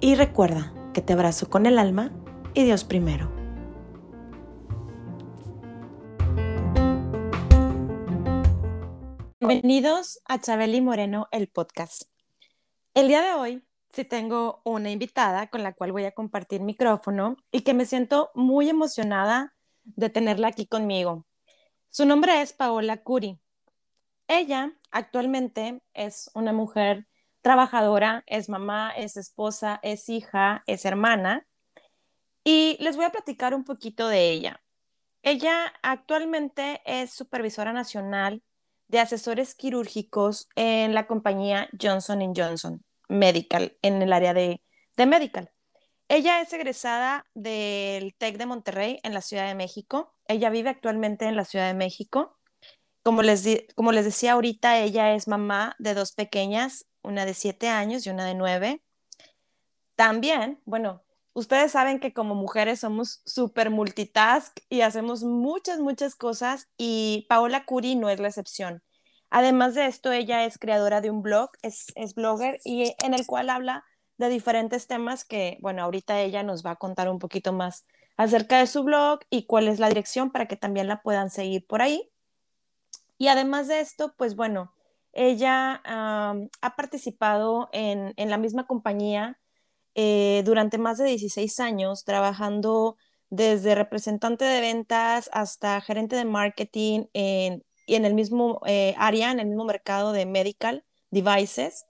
y recuerda que te abrazo con el alma y Dios primero. Bienvenidos a Chabeli Moreno, el podcast. El día de hoy sí tengo una invitada con la cual voy a compartir micrófono y que me siento muy emocionada de tenerla aquí conmigo. Su nombre es Paola Curi. Ella actualmente es una mujer trabajadora, es mamá, es esposa, es hija, es hermana. Y les voy a platicar un poquito de ella. Ella actualmente es supervisora nacional de asesores quirúrgicos en la compañía Johnson Johnson Medical, en el área de, medical. Ella es egresada del TEC de Monterrey en la Ciudad de México. Ella vive actualmente en la Ciudad de México. Como les, como les decía ahorita, ella es mamá de dos pequeñas, una de siete años y una de nueve. También, bueno, ustedes saben que como mujeres somos súper multitask y hacemos muchas, muchas cosas y Paola Curi no es la excepción. Además de esto, ella es creadora de un blog, es, es blogger y en el cual habla de diferentes temas que, bueno, ahorita ella nos va a contar un poquito más acerca de su blog y cuál es la dirección para que también la puedan seguir por ahí. Y además de esto, pues bueno, ella ha participado en, la misma compañía eh, durante más de 16 años, trabajando desde representante de ventas hasta gerente de marketing en, y en el mismo eh, área, en el mismo mercado de medical devices.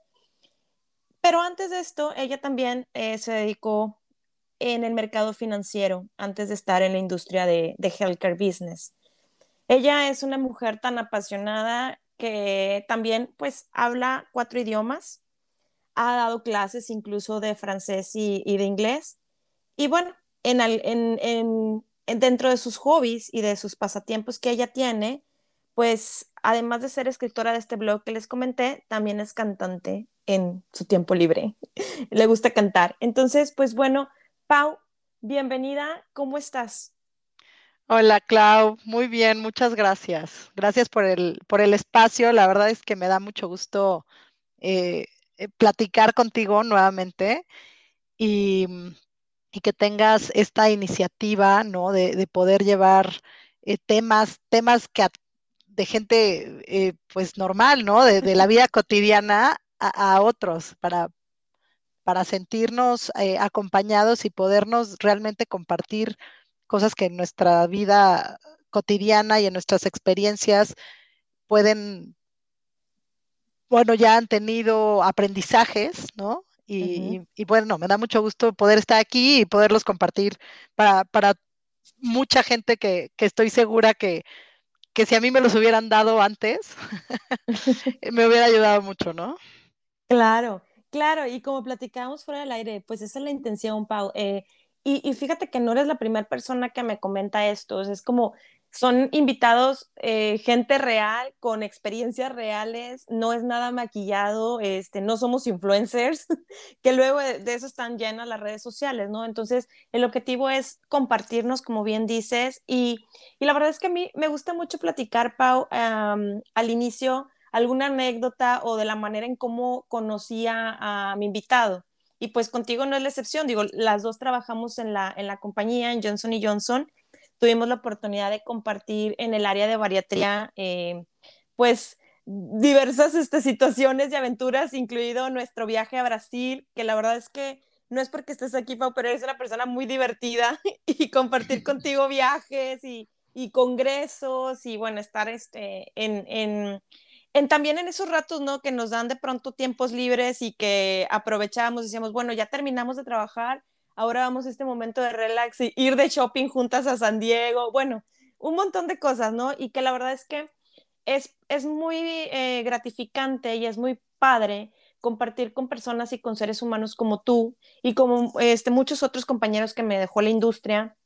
Pero antes de esto, ella también eh, se dedicó en el mercado financiero, antes de estar en la industria de, de healthcare business. Ella es una mujer tan apasionada que también pues habla cuatro idiomas, ha dado clases incluso de francés y, de inglés. Y bueno, en, en, dentro de sus hobbies y de sus pasatiempos que ella tiene, pues además de ser escritora de este blog que les comenté, también es cantante en su tiempo libre. Le gusta cantar. Entonces, pues bueno, Pau, bienvenida, ¿cómo estás? Hola, Clau. Muy bien, muchas gracias. Gracias por el, por el espacio. La verdad es que me da mucho gusto eh, eh, platicar contigo nuevamente y, que tengas esta iniciativa, ¿no? De, poder llevar eh, temas, temas que de gente, pues normal, ¿no? De, la vida cotidiana a, otros para, para sentirnos acompañados y podernos realmente compartir cosas que en nuestra vida cotidiana y en nuestras experiencias pueden, bueno, ya han tenido aprendizajes, ¿no? Y, bueno, me da mucho gusto poder estar aquí y poderlos compartir para, mucha gente que, estoy segura que, que si a mí me los hubieran dado antes, me hubiera ayudado mucho, ¿no? Claro, claro, y como platicábamos fuera del aire, pues esa es la intención, Pau. Eh, y, fíjate que no eres la primera persona que me comenta esto, es como son invitados eh, gente real con experiencias reales, no es nada maquillado, este, no somos influencers, que luego de, eso están llenas las redes sociales, ¿no? Entonces, el objetivo es compartirnos, como bien dices, y, la verdad es que a mí me gusta mucho platicar, Pau, al inicio, alguna anécdota o de la manera en cómo conocía a mi invitado. Y pues contigo no es la excepción, digo, las dos trabajamos en la, en la compañía, en Johnson y Johnson, tuvimos la oportunidad de compartir en el área de bariatría, eh, pues diversas este, situaciones y aventuras, incluido nuestro viaje a Brasil, que la verdad es que no es porque estés aquí, Pau, pero eres una persona muy divertida y compartir contigo viajes y, y congresos y bueno, estar este, en, en también en esos ratos, ¿no? Que nos dan de pronto tiempos libres y que aprovechamos, decíamos, bueno, ya terminamos de trabajar, ahora vamos a este momento de relax y ir de shopping juntas a San Diego, bueno, un montón de cosas, ¿no? Y que la verdad es que es, es muy eh, gratificante y es muy padre compartir con personas y con seres humanos como tú y como este, muchos otros compañeros que me dejó la industria,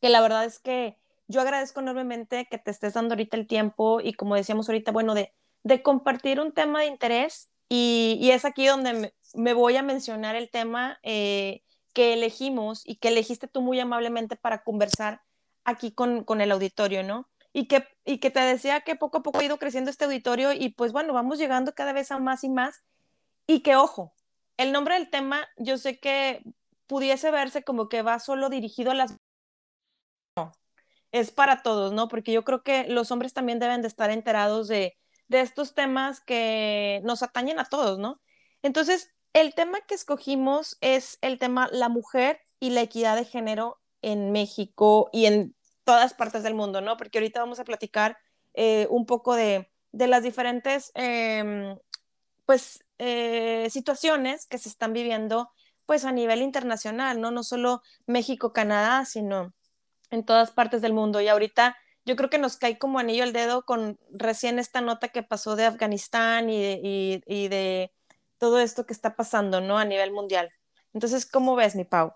que la verdad es que yo agradezco enormemente que te estés dando ahorita el tiempo y como decíamos ahorita, bueno, de, de compartir un tema de interés y, y es aquí donde me, voy a mencionar el tema eh, que elegimos y que elegiste tú muy amablemente para conversar aquí con, con el auditorio, ¿no? Y que, y que te decía que poco a poco ha ido creciendo este auditorio y pues bueno, vamos llegando cada vez a más y más. Y que ojo, el nombre del tema yo sé que pudiese verse como que va solo dirigido a las... No, es para todos, ¿no? Porque yo creo que los hombres también deben de estar enterados de, de estos temas que nos atañen a todos, ¿no? Entonces, el tema que escogimos es el tema la mujer y la equidad de género en México y en todas partes del mundo, ¿no? Porque ahorita vamos a platicar eh, un poco de, de las diferentes, eh, pues, eh, situaciones que se están viviendo, pues, a nivel internacional, ¿no? No solo México, Canadá, sino en todas partes del mundo. Y ahorita yo creo que nos cae como anillo al dedo con recién esta nota que pasó de Afganistán y de, y, y de todo esto que está pasando, ¿no? A nivel mundial. Entonces, ¿cómo ves, mi Pau?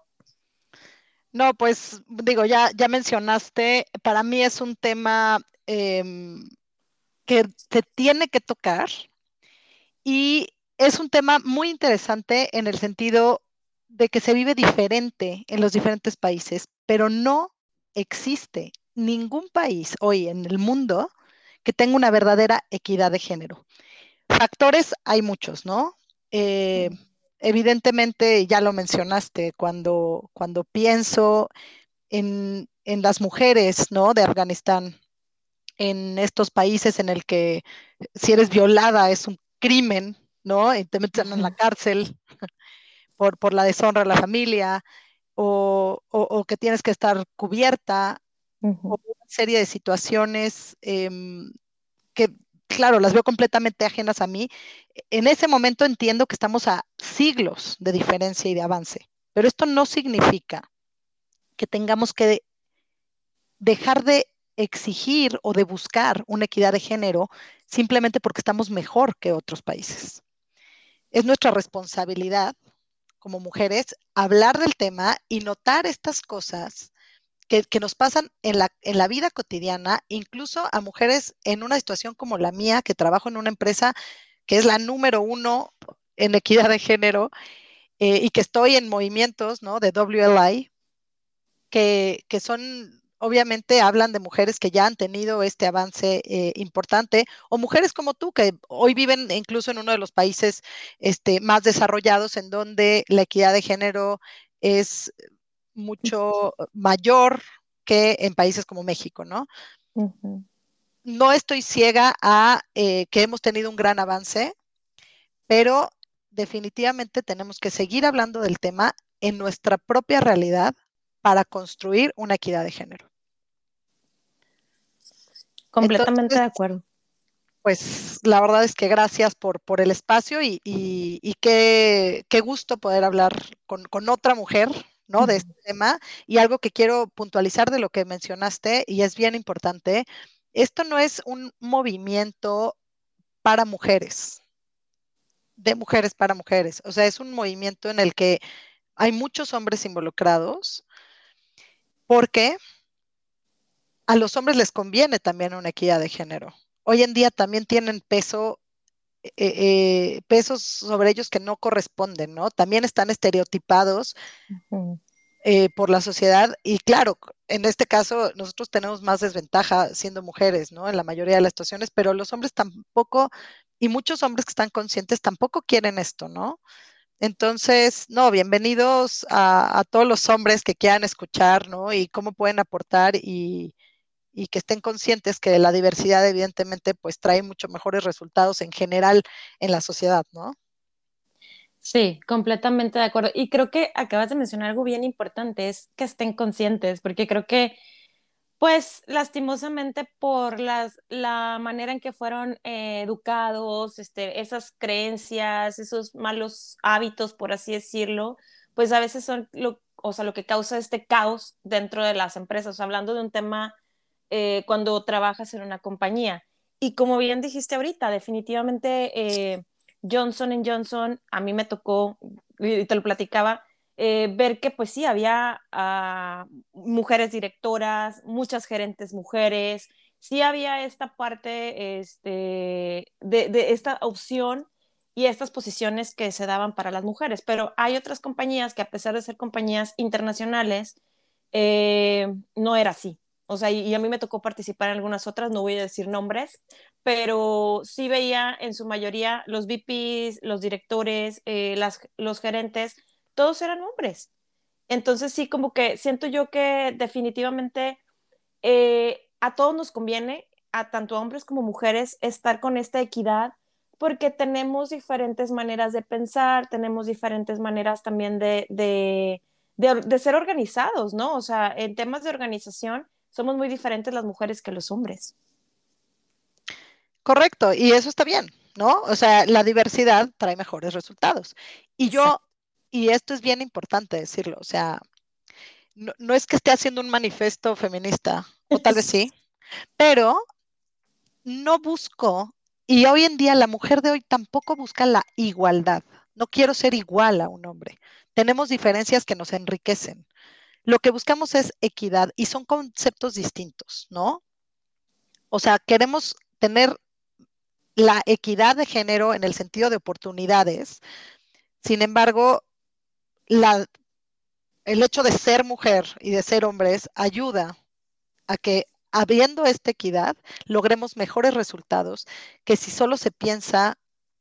No, pues digo, ya, ya mencionaste, para mí es un tema eh, que se tiene que tocar y es un tema muy interesante en el sentido de que se vive diferente en los diferentes países, pero no existe ningún país hoy en el mundo que tenga una verdadera equidad de género. Factores hay muchos, ¿no? Eh, evidentemente, ya lo mencionaste, cuando, cuando pienso en, en, las mujeres, ¿no? De Afganistán, en estos países en el que si eres violada es un crimen, ¿no? Y te meten en la cárcel por, por la deshonra a la familia, o, o, o, que tienes que estar cubierta, o una serie de situaciones eh, que claro, las veo completamente ajenas a mí, en ese momento entiendo que estamos a siglos de diferencia y de avance, pero esto no significa que tengamos que dejar de exigir o de buscar una equidad de género simplemente porque estamos mejor que otros países. Es nuestra responsabilidad como mujeres hablar del tema y notar estas cosas que, nos pasan en la, en la vida cotidiana, incluso a mujeres en una situación como la mía, que trabajo en una empresa que es la número uno en equidad de género eh, y que estoy en movimientos ¿no? de WLI, que, que, son, obviamente, hablan de mujeres que ya han tenido este avance eh, importante, o mujeres como tú, que hoy viven incluso en uno de los países este, más desarrollados en donde la equidad de género es mucho mayor que en países como México, ¿no? Uh -huh. No estoy ciega a eh, que hemos tenido un gran avance, pero definitivamente tenemos que seguir hablando del tema en nuestra propia realidad para construir una equidad de género. Completamente Entonces, de acuerdo. Pues la verdad es que gracias por, por el espacio y, y, y qué, qué, gusto poder hablar con, con otra mujer ¿no? De este tema. Y algo que quiero puntualizar de lo que mencionaste, y es bien importante, esto no es un movimiento para mujeres, de mujeres para mujeres. O sea, es un movimiento en el que hay muchos hombres involucrados, porque a los hombres les conviene también una equidad de género. Hoy en día también tienen peso eh, eh, pesos sobre ellos que no corresponden, ¿no? También están estereotipados uh -huh. eh, por la sociedad y claro, en este caso nosotros tenemos más desventaja siendo mujeres, ¿no? En la mayoría de las situaciones, pero los hombres tampoco, y muchos hombres que están conscientes tampoco quieren esto, ¿no? Entonces, no, bienvenidos a, a todos los hombres que quieran escuchar, ¿no? Y cómo pueden aportar y, y que estén conscientes que la diversidad evidentemente pues trae mucho mejores resultados en general en la sociedad, ¿no? Sí, completamente de acuerdo. Y creo que acabas de mencionar algo bien importante, es que estén conscientes, porque creo que pues lastimosamente por las, la manera en que fueron eh, educados, este, esas creencias, esos malos hábitos, por así decirlo, pues a veces son lo, o sea, lo que causa este caos dentro de las empresas, hablando de un tema eh, cuando trabajas en una compañía. Y como bien dijiste ahorita, definitivamente eh, Johnson Johnson, a mí me tocó, y te lo platicaba, eh, ver que pues sí, había uh, mujeres directoras, muchas gerentes mujeres, sí había esta parte este, de, de, esta opción y estas posiciones que se daban para las mujeres, pero hay otras compañías que a pesar de ser compañías internacionales, eh, no era así. O sea, y, y, a mí me tocó participar en algunas otras, no voy a decir nombres, pero sí veía en su mayoría los VPs, los directores, eh, las, los gerentes, todos eran hombres. Entonces sí, como que siento yo que definitivamente eh, a todos nos conviene, a tanto hombres como mujeres, estar con esta equidad porque tenemos diferentes maneras de pensar, tenemos diferentes maneras también de, de, de, de, ser organizados, ¿no? O sea, en temas de organización somos muy diferentes las mujeres que los hombres. Correcto, y eso está bien, ¿no? O sea, la diversidad trae mejores resultados. Y yo y esto es bien importante decirlo, o sea, no, no, es que esté haciendo un manifiesto feminista, o tal vez sí, pero no busco, y hoy en día la mujer de hoy tampoco busca la igualdad. No quiero ser igual a un hombre. Tenemos diferencias que nos enriquecen. Lo que buscamos es equidad y son conceptos distintos, ¿no? O sea, queremos tener la equidad de género en el sentido de oportunidades. Sin embargo, el hecho de ser mujer y de ser hombres ayuda a que habiendo esta equidad logremos mejores resultados que si solo se piensa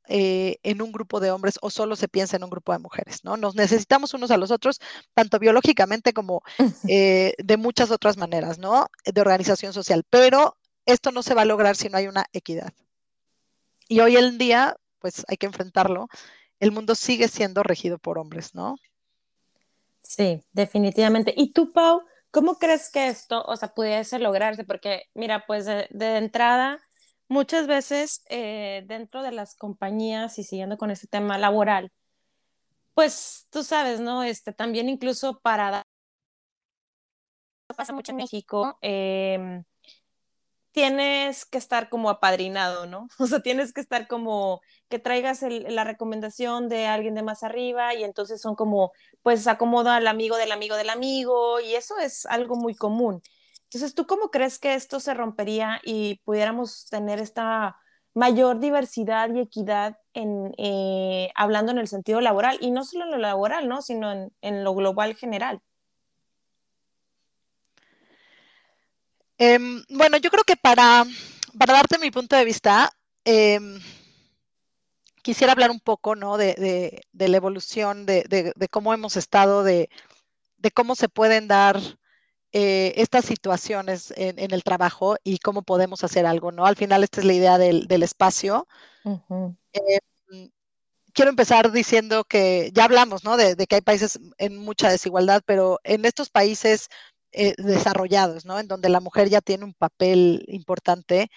eh, en un grupo de hombres o solo se piensa en un grupo de mujeres, ¿no? Nos necesitamos unos a los otros, tanto biológicamente como eh, de muchas otras maneras, ¿no? De organización social, pero esto no se va a lograr si no hay una equidad. Y hoy en día, pues hay que enfrentarlo, el mundo sigue siendo regido por hombres, ¿no? Sí, definitivamente. ¿Y tú, Pau, cómo crees que esto, o sea, pudiese lograrse? Porque, mira, pues de, de entrada, muchas veces eh, dentro de las compañías y siguiendo con este tema laboral, pues tú sabes, ¿no? Este, también incluso para dar... pasa mucho en México, eh, tienes que estar como apadrinado, ¿no? O sea, tienes que estar como que traigas el, la recomendación de alguien de más arriba y entonces son como, pues acomoda al amigo del amigo del amigo y eso es algo muy común. Entonces, ¿tú cómo crees que esto se rompería y pudiéramos tener esta mayor diversidad y equidad en, eh, hablando en el sentido laboral y no solo en lo laboral, ¿no? Sino en, lo global general? Eh, bueno, yo creo que para, para, darte mi punto de vista, eh, quisiera hablar un poco ¿no? de, de, de la evolución, de, de, cómo hemos estado, de, cómo se pueden dar eh, estas situaciones en, en, el trabajo y cómo podemos hacer algo. ¿no? Al final, esta es la idea del, del espacio. Uh -huh. quiero empezar diciendo que ya hablamos ¿no? de, que hay países en mucha desigualdad, pero en estos países eh, desarrollados, ¿no? En donde la mujer ya tiene un papel importante.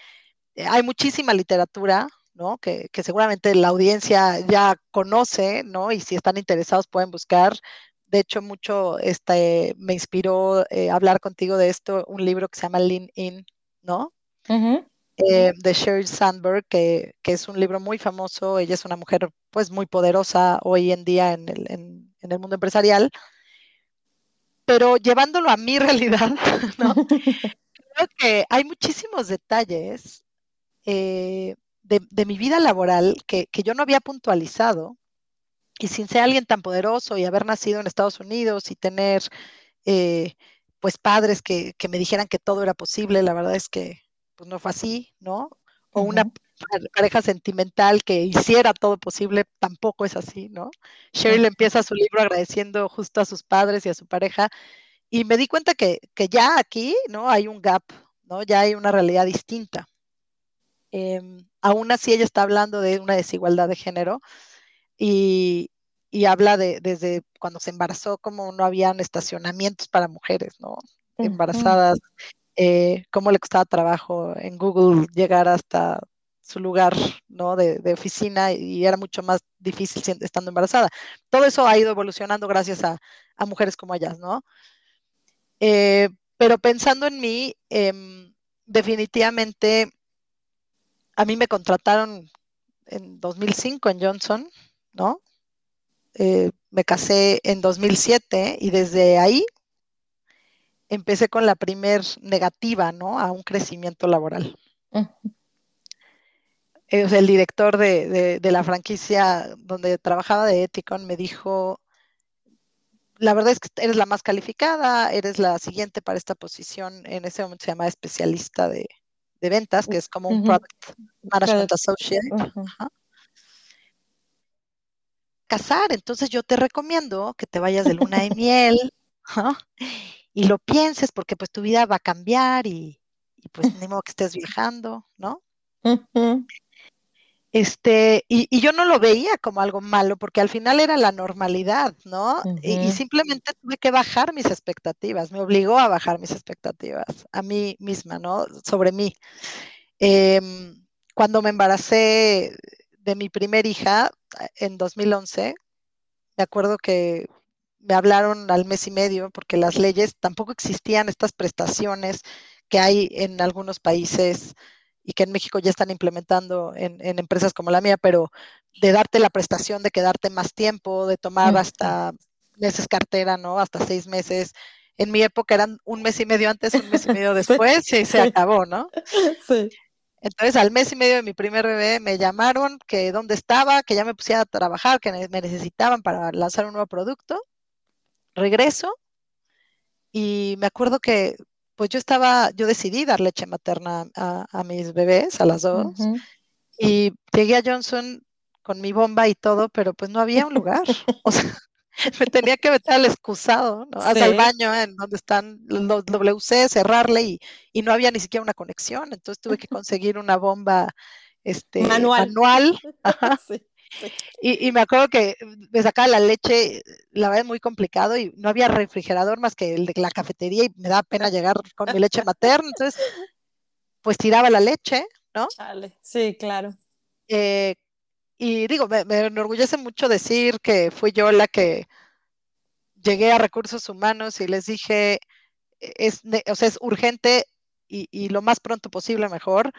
Eh, hay muchísima literatura, ¿no? Que, que, seguramente la audiencia ya conoce, ¿no? Y si están interesados pueden buscar. De hecho, mucho este, me inspiró eh, hablar contigo de esto, un libro que se llama Lean In, ¿no? Uh -huh. eh, de Sheryl Sandberg, que, que, es un libro muy famoso. Ella es una mujer, pues, muy poderosa hoy en día en el, en, en el mundo empresarial pero llevándolo a mi realidad, ¿no? creo que hay muchísimos detalles eh, de, de, mi vida laboral que, que, yo no había puntualizado y sin ser alguien tan poderoso y haber nacido en Estados Unidos y tener eh, pues padres que, que, me dijeran que todo era posible, la verdad es que pues no fue así, ¿no? O uh -huh. una pareja sentimental que hiciera todo posible, tampoco es así, ¿no? Cheryl empieza su libro agradeciendo justo a sus padres y a su pareja, y me di cuenta que, que ya aquí, ¿no? Hay un gap, ¿no? Ya hay una realidad distinta. Eh, aún así, ella está hablando de una desigualdad de género y, y habla de desde cuando se embarazó, como no habían estacionamientos para mujeres, ¿no? Embarazadas, eh, cómo le costaba trabajo en Google llegar hasta su lugar ¿no? de, de, oficina y era mucho más difícil estando embarazada. Todo eso ha ido evolucionando gracias a, a mujeres como ellas, ¿no? Eh, pero pensando en mí, eh, definitivamente a mí me contrataron en 2005 en Johnson, ¿no? Eh, me casé en 2007 y desde ahí empecé con la primer negativa, ¿no? A un crecimiento laboral. el director de, la franquicia donde trabajaba de Ethicon me dijo, la verdad es que eres la más calificada, eres la siguiente para esta posición. En ese momento se llama especialista de, ventas, que es como un Product Management Associate. Casar, entonces yo te recomiendo que te vayas de luna de miel y lo pienses porque pues tu vida va a cambiar y, pues ni modo que estés viajando, ¿no? Este, y, yo no lo veía como algo malo, porque al final era la normalidad, ¿no? y, simplemente tuve que bajar mis expectativas, me obligó a bajar mis expectativas a mí misma, ¿no? Sobre mí. Em, cuando me embaracé de mi primer hija en 2011, me acuerdo que me hablaron al mes y medio porque las leyes tampoco existían estas prestaciones que hay en algunos países y que en México ya están implementando en, empresas como la mía, pero de darte la prestación de quedarte más tiempo, de tomar hasta meses cartera, ¿no? Hasta seis meses. En mi época eran un mes y medio antes, un mes y medio después, y se acabó, ¿no? Sí. Entonces, al mes y medio de mi primer bebé me llamaron que dónde estaba, que ya me pusiera a trabajar, que me necesitaban para lanzar un nuevo producto. Regreso y me acuerdo que pues yo estaba, yo decidí dar leche materna a, mis bebés, a las dos, y llegué a Johnson con mi bomba y todo, pero pues no había un lugar. O sea, me tenía que meter al excusado, ¿no? hasta el baño en donde están los WC, cerrarle y, no había ni siquiera una conexión. Entonces tuve que conseguir una bomba este, manual. manual. Y, me acuerdo que me sacaba la leche, la verdad es muy complicado y no había refrigerador más que el de la cafetería y me da pena llegar con mi leche materna, entonces pues tiraba la leche, ¿no? Sí, claro. Eh, y digo, me, enorgullece mucho decir que fui yo la que llegué a recursos humanos y les dije, es, o sea, es urgente y, y lo más pronto posible mejor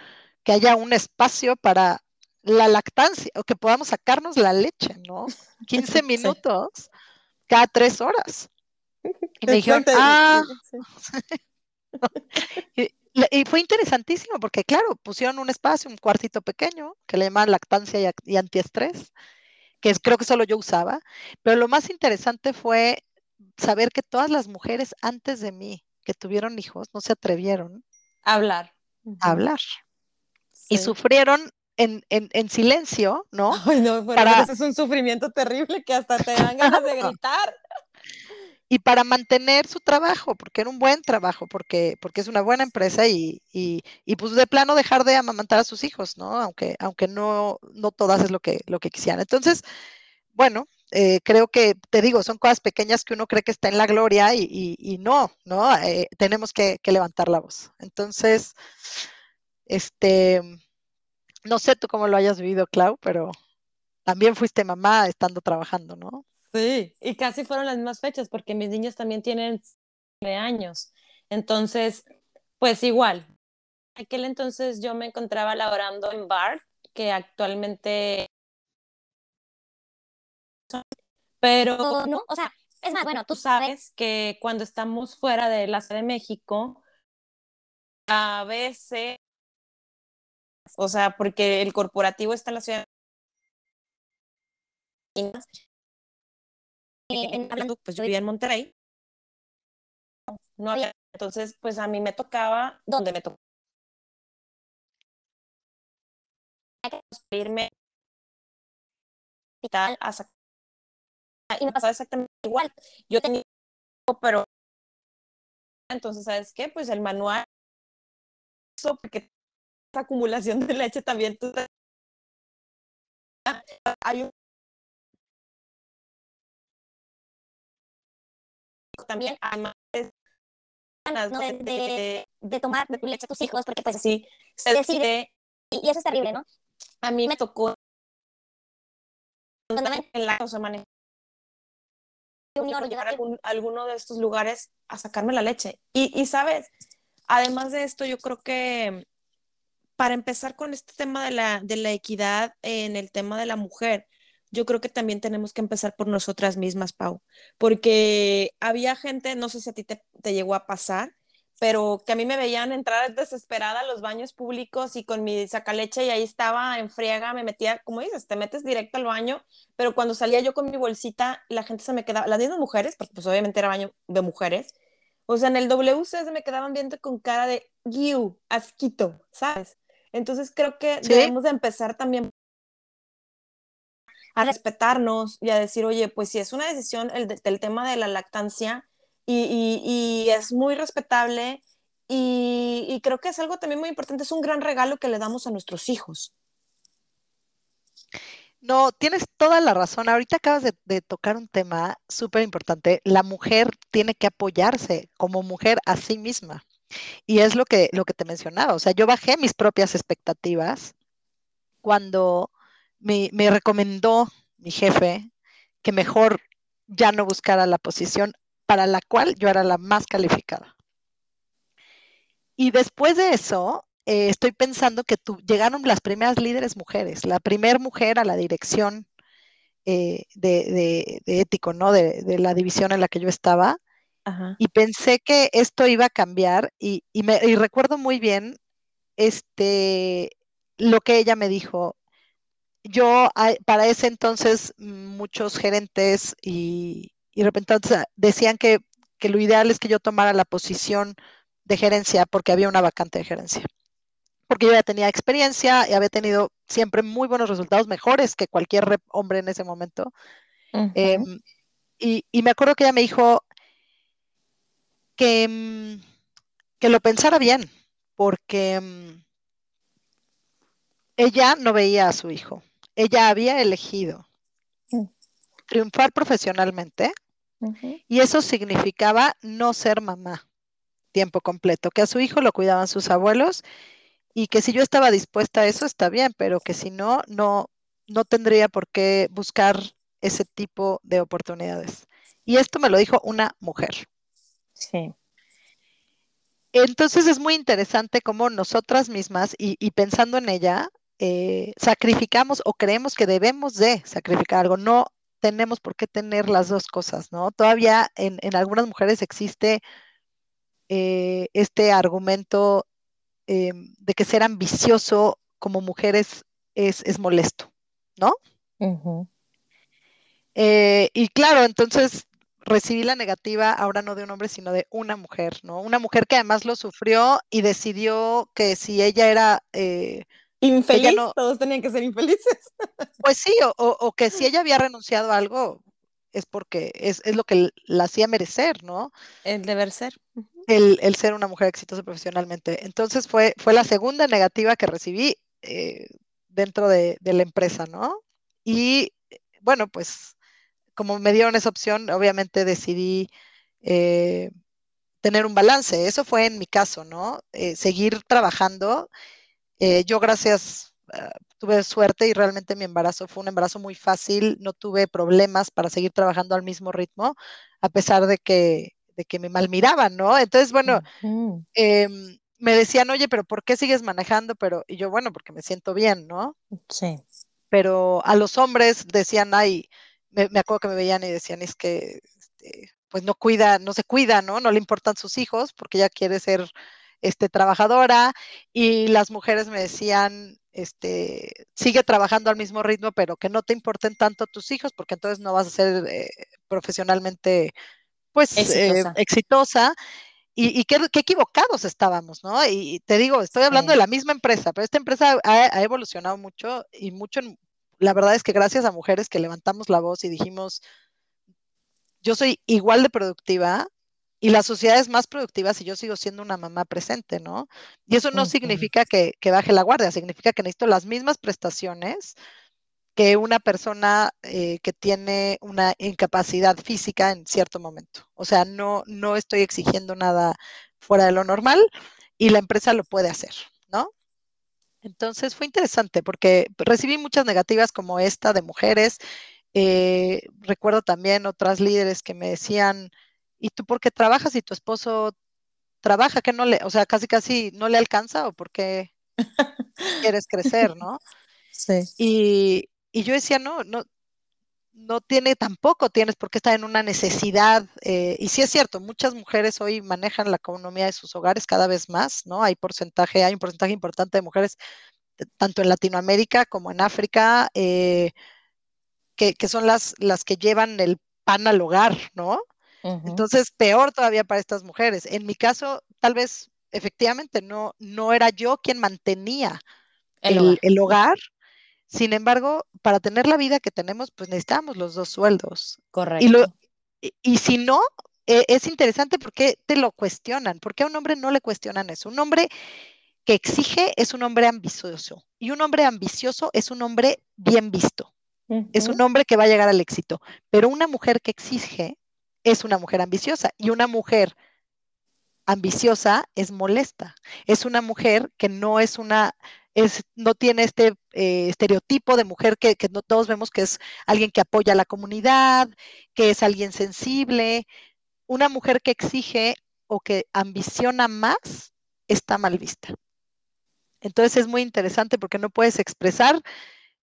que haya un espacio para la lactancia, o que podamos sacarnos la leche, ¿no? 15 minutos cada tres horas. Y me dijeron, ah, y, fue interesantísimo porque, claro, pusieron un espacio, un cuartito pequeño, que le llaman lactancia y, antiestrés, que creo que solo yo usaba, pero lo más interesante fue saber que todas las mujeres antes de mí que tuvieron hijos no se atrevieron a hablar. A hablar. Y sufrieron en, en, en silencio, ¿no? Ay, no, para... eso es un sufrimiento terrible que hasta te dan ganas de gritar. Y para mantener su trabajo, porque era un buen trabajo, porque, porque es una buena empresa y, y, y, pues de plano dejar de amamantar a sus hijos, ¿no? Aunque, aunque no, no todas es lo que, lo que quisieran. Entonces, bueno, eh, creo que, te digo, son cosas pequeñas que uno cree que está en la gloria y, y no, ¿no? Eh, tenemos que, que, levantar la voz. Entonces, este, no sé tú cómo lo hayas vivido, Clau, pero también fuiste mamá estando trabajando, ¿no? Sí, y casi fueron las mismas fechas porque mis niños también tienen años. Entonces, pues igual. Aquel entonces yo me encontraba laborando en bar, que actualmente pero no, o sea, es más, bueno, tú sabes que cuando estamos fuera de la Ciudad de México, a veces o sea, porque el corporativo está en la ciudad. En, pues yo vivía en Monterrey. No había, entonces, pues a mí me tocaba donde me tocaba. irme y tal a y me pasaba exactamente igual. Yo tenía pero entonces, ¿sabes qué? Pues el manual porque acumulación de leche también hay un también además de, de, tomar de tu leche a tus hijos porque pues así se decide y, eso es terrible no a mí me tocó en la semana llegar a algún, alguno de estos lugares a sacarme la leche. Y, y sabes además de esto yo creo que para empezar con este tema de la, de la equidad en el tema de la mujer, yo creo que también tenemos que empezar por nosotras mismas, Pau, porque había gente, no sé si a ti te, te llegó a pasar, pero que a mí me veían entrar desesperada a los baños públicos y con mi sacaleche y ahí estaba en friega, me metía, como dices, te metes directo al baño, pero cuando salía yo con mi bolsita, la gente se me quedaba, las mismas mujeres, porque pues obviamente era baño de mujeres, o sea, en el WC se me quedaban viendo con cara de, guiu, asquito, ¿sabes? Entonces creo que debemos de empezar también a respetarnos y a decir, oye, pues si es una decisión el, del tema de la lactancia y, y, es muy respetable y, creo que es algo también muy importante, es un gran regalo que le damos a nuestros hijos. No, tienes toda la razón. Ahorita acabas de, de tocar un tema súper importante. La mujer tiene que apoyarse como mujer a sí misma. Y es lo que, lo que te mencionaba. O sea, yo bajé mis propias expectativas cuando me, me recomendó mi jefe que mejor ya no buscara la posición para la cual yo era la más calificada. Y después de eso, eh, estoy pensando que tu, llegaron las primeras líderes mujeres, la primera mujer a la dirección eh, de, de, ético, ¿no? De, de, la división en la que yo estaba. Ajá. Y pensé que esto iba a cambiar y, y, me, y recuerdo muy bien este, lo que ella me dijo yo para ese entonces muchos gerentes y, y representantes decían que, que, lo ideal es que yo tomara la posición de gerencia porque había una vacante de gerencia. Porque yo ya tenía experiencia y había tenido siempre muy buenos resultados, mejores que cualquier hombre en ese momento. Uh -huh. eh, y, y, me acuerdo que ella me dijo que, mm, que lo pensara bien, porque mm, ella no veía a su hijo ella había elegido triunfar profesionalmente uh -huh. y eso significaba no ser mamá tiempo completo, que a su hijo lo cuidaban sus abuelos y que si yo estaba dispuesta a eso está bien, pero que si no, no, no tendría por qué buscar ese tipo de oportunidades. Y esto me lo dijo una mujer. Sí. Entonces es muy interesante cómo nosotras mismas, y, y pensando en ella, eh, sacrificamos o creemos que debemos de sacrificar algo. No tenemos por qué tener las dos cosas, ¿no? Todavía en, en algunas mujeres existe eh, este argumento eh, de que ser ambicioso como mujeres es, es molesto, ¿no? Uh -huh. y claro, entonces recibí la negativa ahora no de un hombre, sino de una mujer, ¿no? Una mujer que además lo sufrió y decidió que si ella era eh, Infeliz, no, todos tenían que ser infelices. Pues sí, o, o, que si ella había renunciado a algo, es porque es, es, lo que la hacía merecer, ¿no? El deber ser. El, el ser una mujer exitosa profesionalmente. Entonces fue, fue la segunda negativa que recibí eh, dentro de, de, la empresa, ¿no? Y bueno, pues como me dieron esa opción, obviamente decidí eh, tener un balance. Eso fue en mi caso, ¿no? Eh, seguir trabajando eh, yo gracias, uh, tuve suerte y realmente mi embarazo fue un embarazo muy fácil, no tuve problemas para seguir trabajando al mismo ritmo, a pesar de que, de que me malmiraban, ¿no? Entonces, bueno, uh -huh. eh, me decían, oye, pero ¿por qué sigues manejando? Pero, y yo, bueno, porque me siento bien, ¿no? Sí. Pero a los hombres decían, ay, me, me acuerdo que me veían y decían, es que, este, pues no cuida, no se cuida, ¿no? No le importan sus hijos porque ella quiere ser este, trabajadora y las mujeres me decían, este, sigue trabajando al mismo ritmo, pero que no te importen tanto tus hijos, porque entonces no vas a ser eh, profesionalmente, pues, exitosa. Eh, exitosa. Y, y qué, qué, equivocados estábamos, ¿no? Y te digo, estoy hablando sí. de la misma empresa, pero esta empresa ha, ha evolucionado mucho y mucho, en, la verdad es que gracias a mujeres que levantamos la voz y dijimos, yo soy igual de productiva, y la sociedad es más productiva si yo sigo siendo una mamá presente, ¿no? Y eso no significa que, que, baje la guardia, significa que necesito las mismas prestaciones que una persona eh, que tiene una incapacidad física en cierto momento. O sea, no, no estoy exigiendo nada fuera de lo normal y la empresa lo puede hacer, ¿no? Entonces fue interesante porque recibí muchas negativas como esta de mujeres. Eh, recuerdo también otras líderes que me decían, ¿y tú por qué trabajas y tu esposo trabaja? que no le, o sea, casi casi no le alcanza o por qué, quieres crecer, ¿no? Sí. Y, y yo decía, no, no, no tiene tampoco tienes por qué estar en una necesidad. Eh, y sí es cierto, muchas mujeres hoy manejan la economía de sus hogares cada vez más, ¿no? Hay porcentaje, hay un porcentaje importante de mujeres, tanto en Latinoamérica como en África, eh, que, que, son las, las que llevan el pan al hogar, ¿no? Entonces, peor todavía para estas mujeres. En mi caso, tal vez efectivamente no, no era yo quien mantenía el, hogar. el hogar. Sin embargo, para tener la vida que tenemos, pues necesitamos los dos sueldos. Correcto. Y, lo, y, y si no, eh, es interesante porque te lo cuestionan. ¿Por qué a un hombre no le cuestionan eso? Un hombre que exige es un hombre ambicioso y un hombre ambicioso es un hombre bien visto. Uh -huh. Es un hombre que va a llegar al éxito. Pero una mujer que exige es una mujer ambiciosa y una mujer ambiciosa es molesta. Es una mujer que no es una, es, no tiene este eh, estereotipo de mujer que, que, todos vemos que es alguien que apoya a la comunidad, que es alguien sensible. Una mujer que exige o que ambiciona más está mal vista. Entonces es muy interesante porque no puedes expresar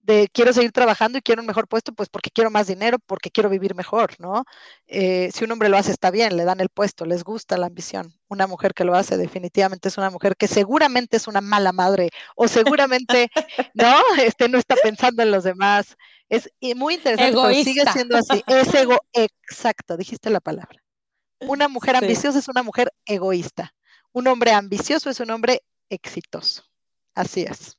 de quiero seguir trabajando y quiero un mejor puesto, pues porque quiero más dinero, porque quiero vivir mejor, ¿no? Eh, si un hombre lo hace está bien, le dan el puesto, les gusta la ambición. Una mujer que lo hace definitivamente es una mujer que seguramente es una mala madre o seguramente, ¿no? Este no está pensando en los demás. Es muy interesante, Egoísta. sigue siendo así. Es ego, exacto, dijiste la palabra. Una mujer sí. ambiciosa es una mujer egoísta. Un hombre ambicioso es un hombre exitoso. Así es.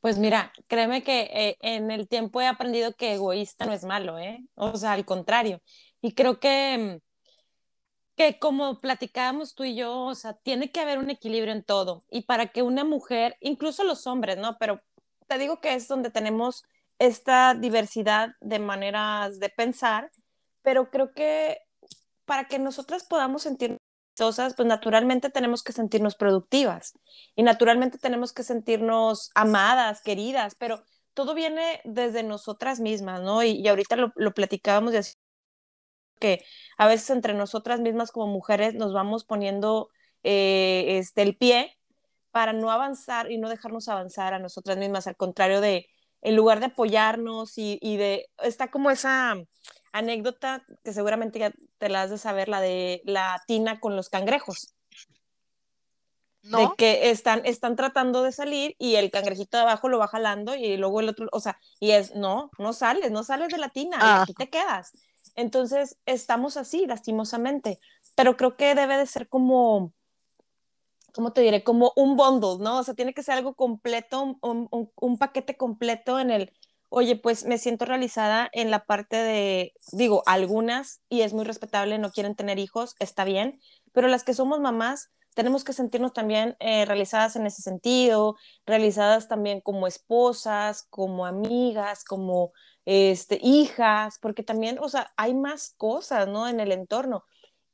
Pues mira, créeme que eh, en el tiempo he aprendido que egoísta no es malo, ¿eh? O sea, al contrario. Y creo que, que como platicábamos tú y yo, o sea, tiene que haber un equilibrio en todo. Y para que una mujer, incluso los hombres, ¿no? Pero te digo que es donde tenemos esta diversidad de maneras de pensar, pero creo que para que nosotras podamos sentir pues naturalmente tenemos que sentirnos productivas y naturalmente tenemos que sentirnos amadas, queridas, pero todo viene desde nosotras mismas, ¿no? Y, y ahorita lo, lo platicábamos de que a veces entre nosotras mismas como mujeres nos vamos poniendo eh, este, el pie para no avanzar y no dejarnos avanzar a nosotras mismas, al contrario de, en lugar de apoyarnos y, y de, está como esa anécdota que seguramente ya te la has de saber, la de la tina con los cangrejos. ¿No? De que están, están tratando de salir y el cangrejito de abajo lo va jalando y luego el otro, o sea, y es, no, no sales, no sales de la tina, ah. aquí te quedas. Entonces, estamos así, lastimosamente, pero creo que debe de ser como, ¿cómo te diré? Como un bundle, ¿no? O sea, tiene que ser algo completo, un, un, un paquete completo en el, oye, pues me siento realizada en la parte de, digo, algunas, y es muy respetable, no quieren tener hijos, está bien, pero las que somos mamás tenemos que sentirnos también eh, realizadas en ese sentido, realizadas también como esposas, como amigas, como este, hijas, porque también, o sea, hay más cosas, ¿no? En el entorno.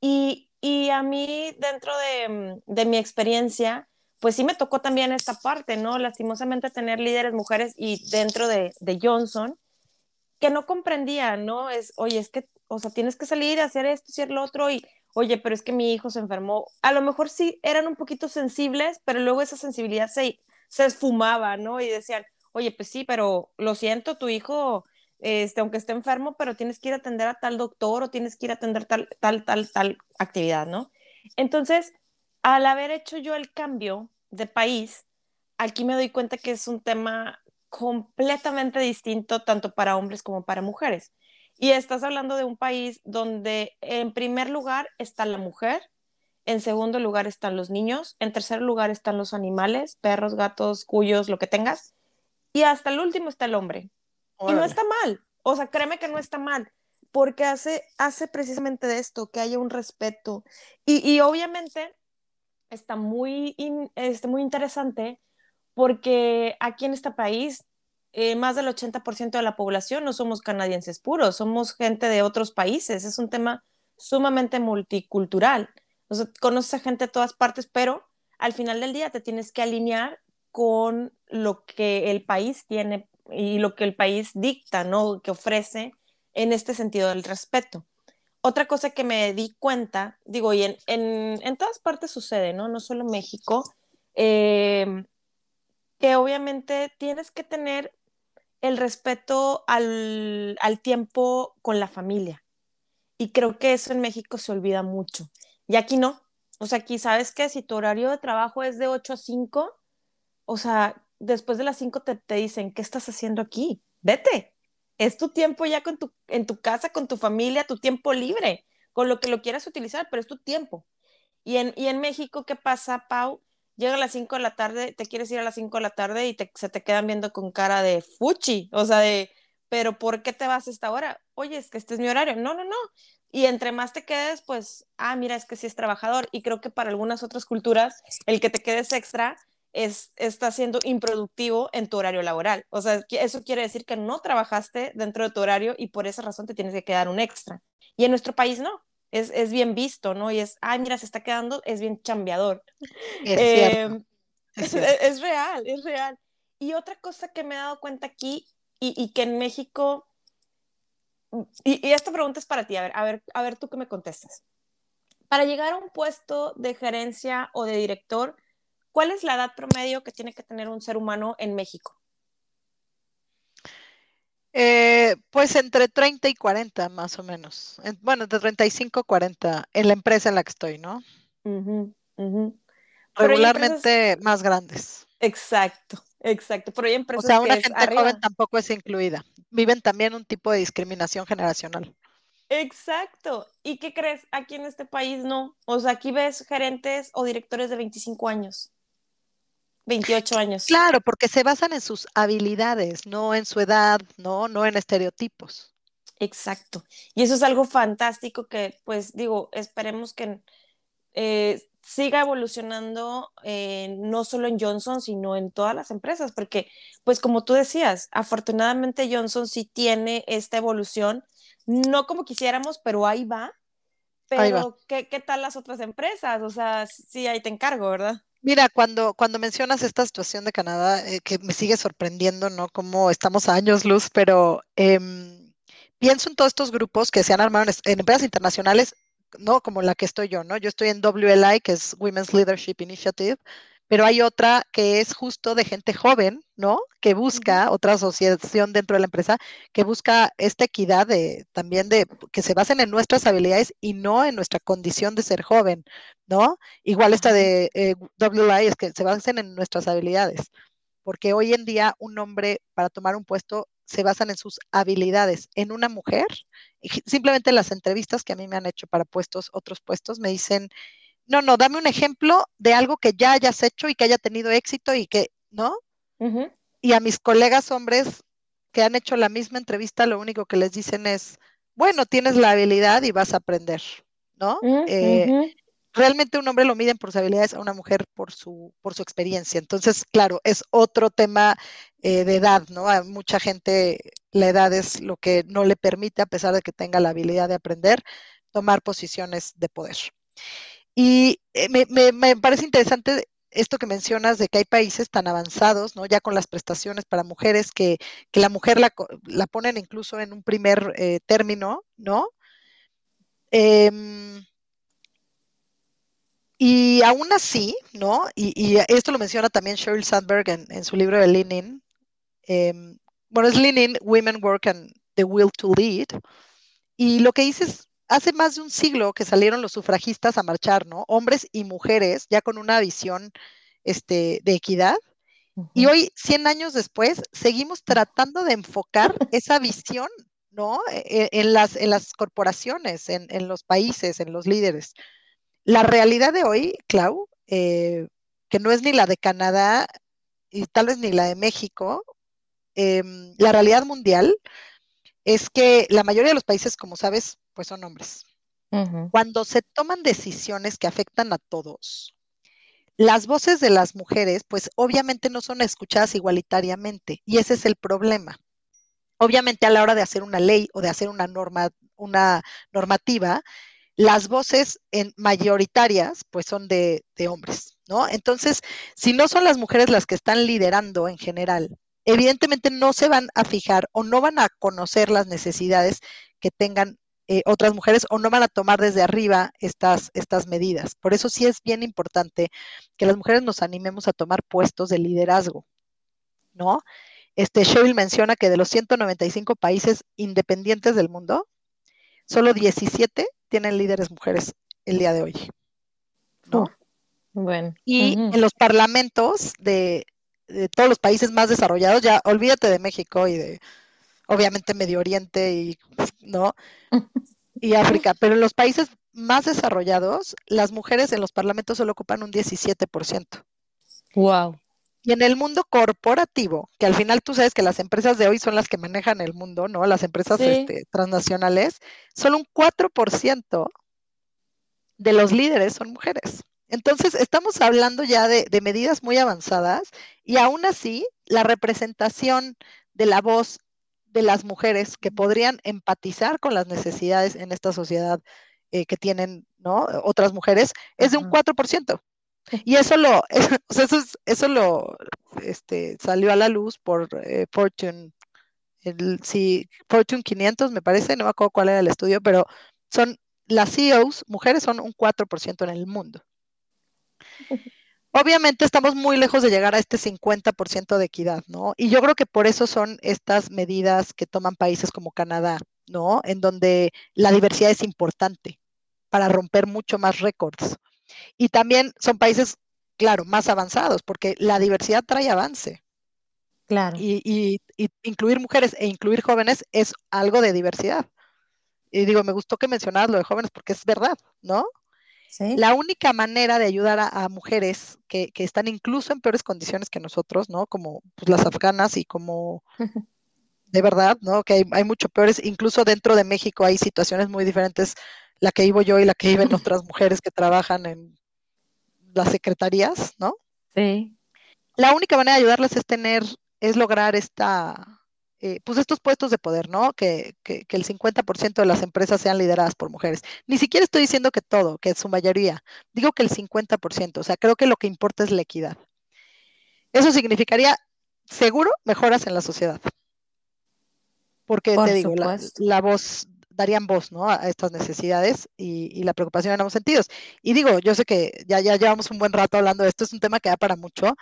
Y, y a mí, dentro de, de mi experiencia, pues sí me tocó también esta parte, ¿no? Lastimosamente tener líderes mujeres y dentro de, Johnson, que no comprendían, ¿no? Es, oye, es que, o sea, tienes que salir a hacer esto, hacer lo otro, y, oye, pero es que mi hijo se enfermó. A lo mejor sí eran un poquito sensibles, pero luego esa sensibilidad se, se esfumaba, ¿no? Y decían, oye, pues sí, pero lo siento, tu hijo, este, aunque esté enfermo, pero tienes que ir a atender a tal doctor o tienes que ir a atender tal, tal, tal, tal actividad, ¿no? Entonces, al haber hecho yo el cambio de país, aquí me doy cuenta que es un tema completamente distinto tanto para hombres como para mujeres. Y estás hablando de un país donde en primer lugar está la mujer, en segundo lugar están los niños, en tercer lugar están los animales, perros, gatos, cuyos, lo que tengas, y hasta el último está el hombre. Órale. Y no está mal, o sea, créeme que no está mal, porque hace, hace precisamente de esto, que haya un respeto. Y, y obviamente está muy, este, muy interesante porque aquí en este país eh, más del 80% de la población no somos canadienses puros, somos gente de otros países. Es un tema sumamente multicultural. Conoces a gente de todas partes, pero al final del día te tienes que alinear con lo que el país tiene y lo que el país dicta, ¿no? Que ofrece en este sentido del respeto otra cosa que me di cuenta, digo, y en, en, todas partes sucede, ¿no? No solo México, eh, que obviamente tienes que tener el respeto al, al tiempo con la familia. Y creo que eso en México se olvida mucho. Y aquí no. O sea, aquí sabes que si tu horario de trabajo es de 8 a 5, o sea, después de las 5 te, te dicen, ¿qué estás haciendo aquí? Vete. Es tu tiempo ya con tu, en tu casa, con tu familia, tu tiempo libre, con lo que lo quieras utilizar, pero es tu tiempo. Y en, y en México, ¿qué pasa, Pau? Llega a las 5 de la tarde, te quieres ir a las 5 de la tarde y te, se te quedan viendo con cara de fuchi, o sea, de, pero ¿por qué te vas a esta hora? Oye, es que este es mi horario. No, no, no. Y entre más te quedes, pues, ah, mira, es que sí es trabajador. Y creo que para algunas otras culturas, el que te quedes extra es, está siendo improductivo en tu horario laboral. O sea, eso quiere decir que no trabajaste dentro de tu horario y por esa razón te tienes que quedar un extra. Y en nuestro país no. Es, es bien visto, ¿no? Y es, ay, mira, se está quedando, es bien chambeador. Es, eh, es, es, real, es real. Y otra cosa que me he dado cuenta aquí y, y que en México, y, y, esta pregunta es para ti, a ver, a ver, a ver tú qué me contestas. Para llegar a un puesto de gerencia o de director, ¿cuál es la edad promedio que tiene que tener un ser humano en México? Eh, pues entre 30 y 40 más o menos. Bueno, entre 35 y 40 en la empresa en la que estoy, ¿no? Uh -huh, uh -huh. Regularmente empresas... más grandes. Exacto, exacto. Pero hay empresas o sea, una que gente arriba. joven tampoco es incluida. Viven también un tipo de discriminación generacional. Exacto. ¿Y qué crees? Aquí en este país no. O sea, aquí ves gerentes o directores de 25 años. 28 años. Claro, porque se basan en sus habilidades, no en su edad, no, no en estereotipos. Exacto. Y eso es algo fantástico que, pues digo, esperemos que eh, siga evolucionando eh, no solo en Johnson, sino en todas las empresas, porque, pues como tú decías, afortunadamente Johnson sí tiene esta evolución, no como quisiéramos, pero ahí va. Pero, ahí va. ¿qué, ¿qué tal las otras empresas? O sea, sí, ahí te encargo, ¿verdad? Mira, cuando, cuando mencionas esta situación de Canadá, eh, que me sigue sorprendiendo, ¿no? Como estamos a años luz, pero eh, pienso en todos estos grupos que se han armado en, en, empresas internacionales, ¿no? Como la que estoy yo, ¿no? Yo estoy en WLI, que es Women's Leadership Initiative, pero hay otra que es justo de gente joven, ¿no? Que busca, otra asociación dentro de la empresa, que busca esta equidad de, también de, que se basen en nuestras habilidades y no en nuestra condición de ser joven, ¿no? Igual esta de eh, WLI es que se basen en nuestras habilidades, porque hoy en día un hombre para tomar un puesto se basan en sus habilidades. En una mujer, simplemente las entrevistas que a mí me han hecho para puestos, otros puestos, me dicen, no, no, dame un ejemplo de algo que ya hayas hecho y que haya tenido éxito y que, ¿no? Uh -huh. Y a mis colegas hombres que han hecho la misma entrevista, lo único que les dicen es, bueno, tienes la habilidad y vas a aprender, ¿no? Uh -huh. eh, realmente un hombre lo miden por sus habilidades, a una mujer por su, por su experiencia. Entonces, claro, es otro tema eh, de edad, ¿no? A mucha gente la edad es lo que no le permite, a pesar de que tenga la habilidad de aprender, tomar posiciones de poder. Y eh, me, me, me, parece interesante esto que mencionas de que hay países tan avanzados, ¿no? Ya con las prestaciones para mujeres, que, que la mujer la, la, ponen incluso en un primer eh, término, ¿no? Eh, y aún así, ¿no? Y, esto lo menciona también Sheryl Sandberg en, en su libro de Lean eh, bueno, es Lean Women Work and the Will to Lead. Y lo que dice es, hace más de un siglo que salieron los sufragistas a marchar, ¿no? Hombres y mujeres, ya con una visión este, de equidad. Uh -huh. Y hoy, 100 años después, seguimos tratando de enfocar esa visión, ¿no? En, e, en, las, en las corporaciones, en, en, los países, en los líderes. La realidad de hoy, Clau, eh, que no es ni la de Canadá y tal vez ni la de México, eh, la realidad mundial es que la mayoría de los países, como sabes, pues son hombres. Uh -huh. Cuando se toman decisiones que afectan a todos, las voces de las mujeres, pues obviamente no son escuchadas igualitariamente, y ese es el problema. Obviamente a la hora de hacer una ley o de hacer una norma, una normativa, las voces en mayoritarias, pues son de, de hombres, ¿no? Entonces, si no son las mujeres las que están liderando en general, evidentemente no se van a fijar o no van a conocer las necesidades que tengan eh, otras mujeres o no van a tomar desde arriba estas, estas medidas. Por eso sí es bien importante que las mujeres nos animemos a tomar puestos de liderazgo, ¿no? Este Sheryl menciona que de los 195 países independientes del mundo, solo 17 tienen líderes mujeres el día de hoy. ¿no? bueno. Y en los parlamentos de, de, todos los países más desarrollados, ya olvídate de México y de obviamente Medio Oriente y no y África, pero en los países más desarrollados, las mujeres en los parlamentos solo ocupan un 17%. Wow. Y en el mundo corporativo, que al final tú sabes que las empresas de hoy son las que manejan el mundo, ¿no? Las empresas este, transnacionales, solo un 4% de los líderes son mujeres. Entonces, estamos hablando ya de, de, medidas muy avanzadas y aún así, la representación de la voz de las mujeres que podrían empatizar con las necesidades en esta sociedad eh, que tienen ¿no? otras mujeres es de un 4%. Y eso lo, eso, eso lo este, salió a la luz por eh, Fortune, el, sí, Fortune 500 me parece, no me acuerdo cuál era el estudio, pero son las CEOs, mujeres son un 4% en el mundo. Obviamente estamos muy lejos de llegar a este 50% de equidad, ¿no? Y yo creo que por eso son estas medidas que toman países como Canadá, ¿no? En donde la diversidad es importante para romper mucho más récords. Y también son países, claro, más avanzados, porque la diversidad trae avance. Claro. Y, y, y incluir mujeres e incluir jóvenes es algo de diversidad. Y digo, me gustó que mencionaras lo de jóvenes porque es verdad, ¿no? La única manera de ayudar a, mujeres que, están incluso en peores condiciones que nosotros, ¿no? Como pues, las afganas y como de verdad, ¿no? Que hay, mucho peores, incluso dentro de México hay situaciones muy diferentes, la que vivo yo y la que viven otras mujeres que trabajan en las secretarías, ¿no? Sí. La única manera de ayudarles es tener, es lograr esta, eh, pues estos puestos de poder, ¿no? Que, que, que el 50% de las empresas sean lideradas por mujeres. Ni siquiera estoy diciendo que todo, que su mayoría. Digo que el 50%. O sea, creo que lo que importa es la equidad. Eso significaría, seguro, mejoras en la sociedad. Porque te digo, la, la, voz darían voz ¿no? a estas necesidades y, la preocupación en ambos sentidos. Y digo, yo sé que ya, ya llevamos un buen rato hablando de esto, es un tema que da para mucho,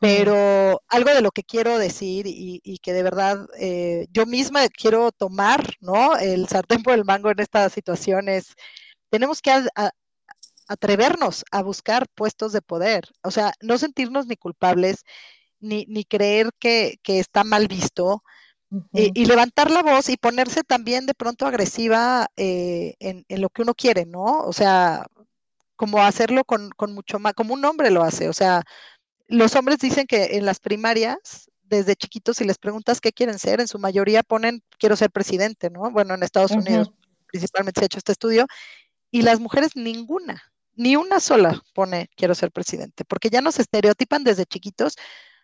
pero algo de lo que quiero decir y, que de verdad eh, yo misma quiero tomar ¿no? el sartén por el mango en estas situaciones, tenemos que atrevernos a buscar puestos de poder, o sea, no sentirnos ni culpables, ni, ni creer que, que está mal visto, y, levantar la voz y ponerse también de pronto agresiva eh, en, lo que uno quiere, ¿no? O sea, como hacerlo con, mucho más, como un hombre lo hace. O sea, los hombres dicen que en las primarias, desde chiquitos, si les preguntas qué quieren ser, en su mayoría ponen quiero ser presidente, ¿no? Bueno, en Estados Unidos principalmente se ha hecho este estudio, y las mujeres ninguna, ni una sola pone quiero ser presidente, porque ya nos estereotipan desde chiquitos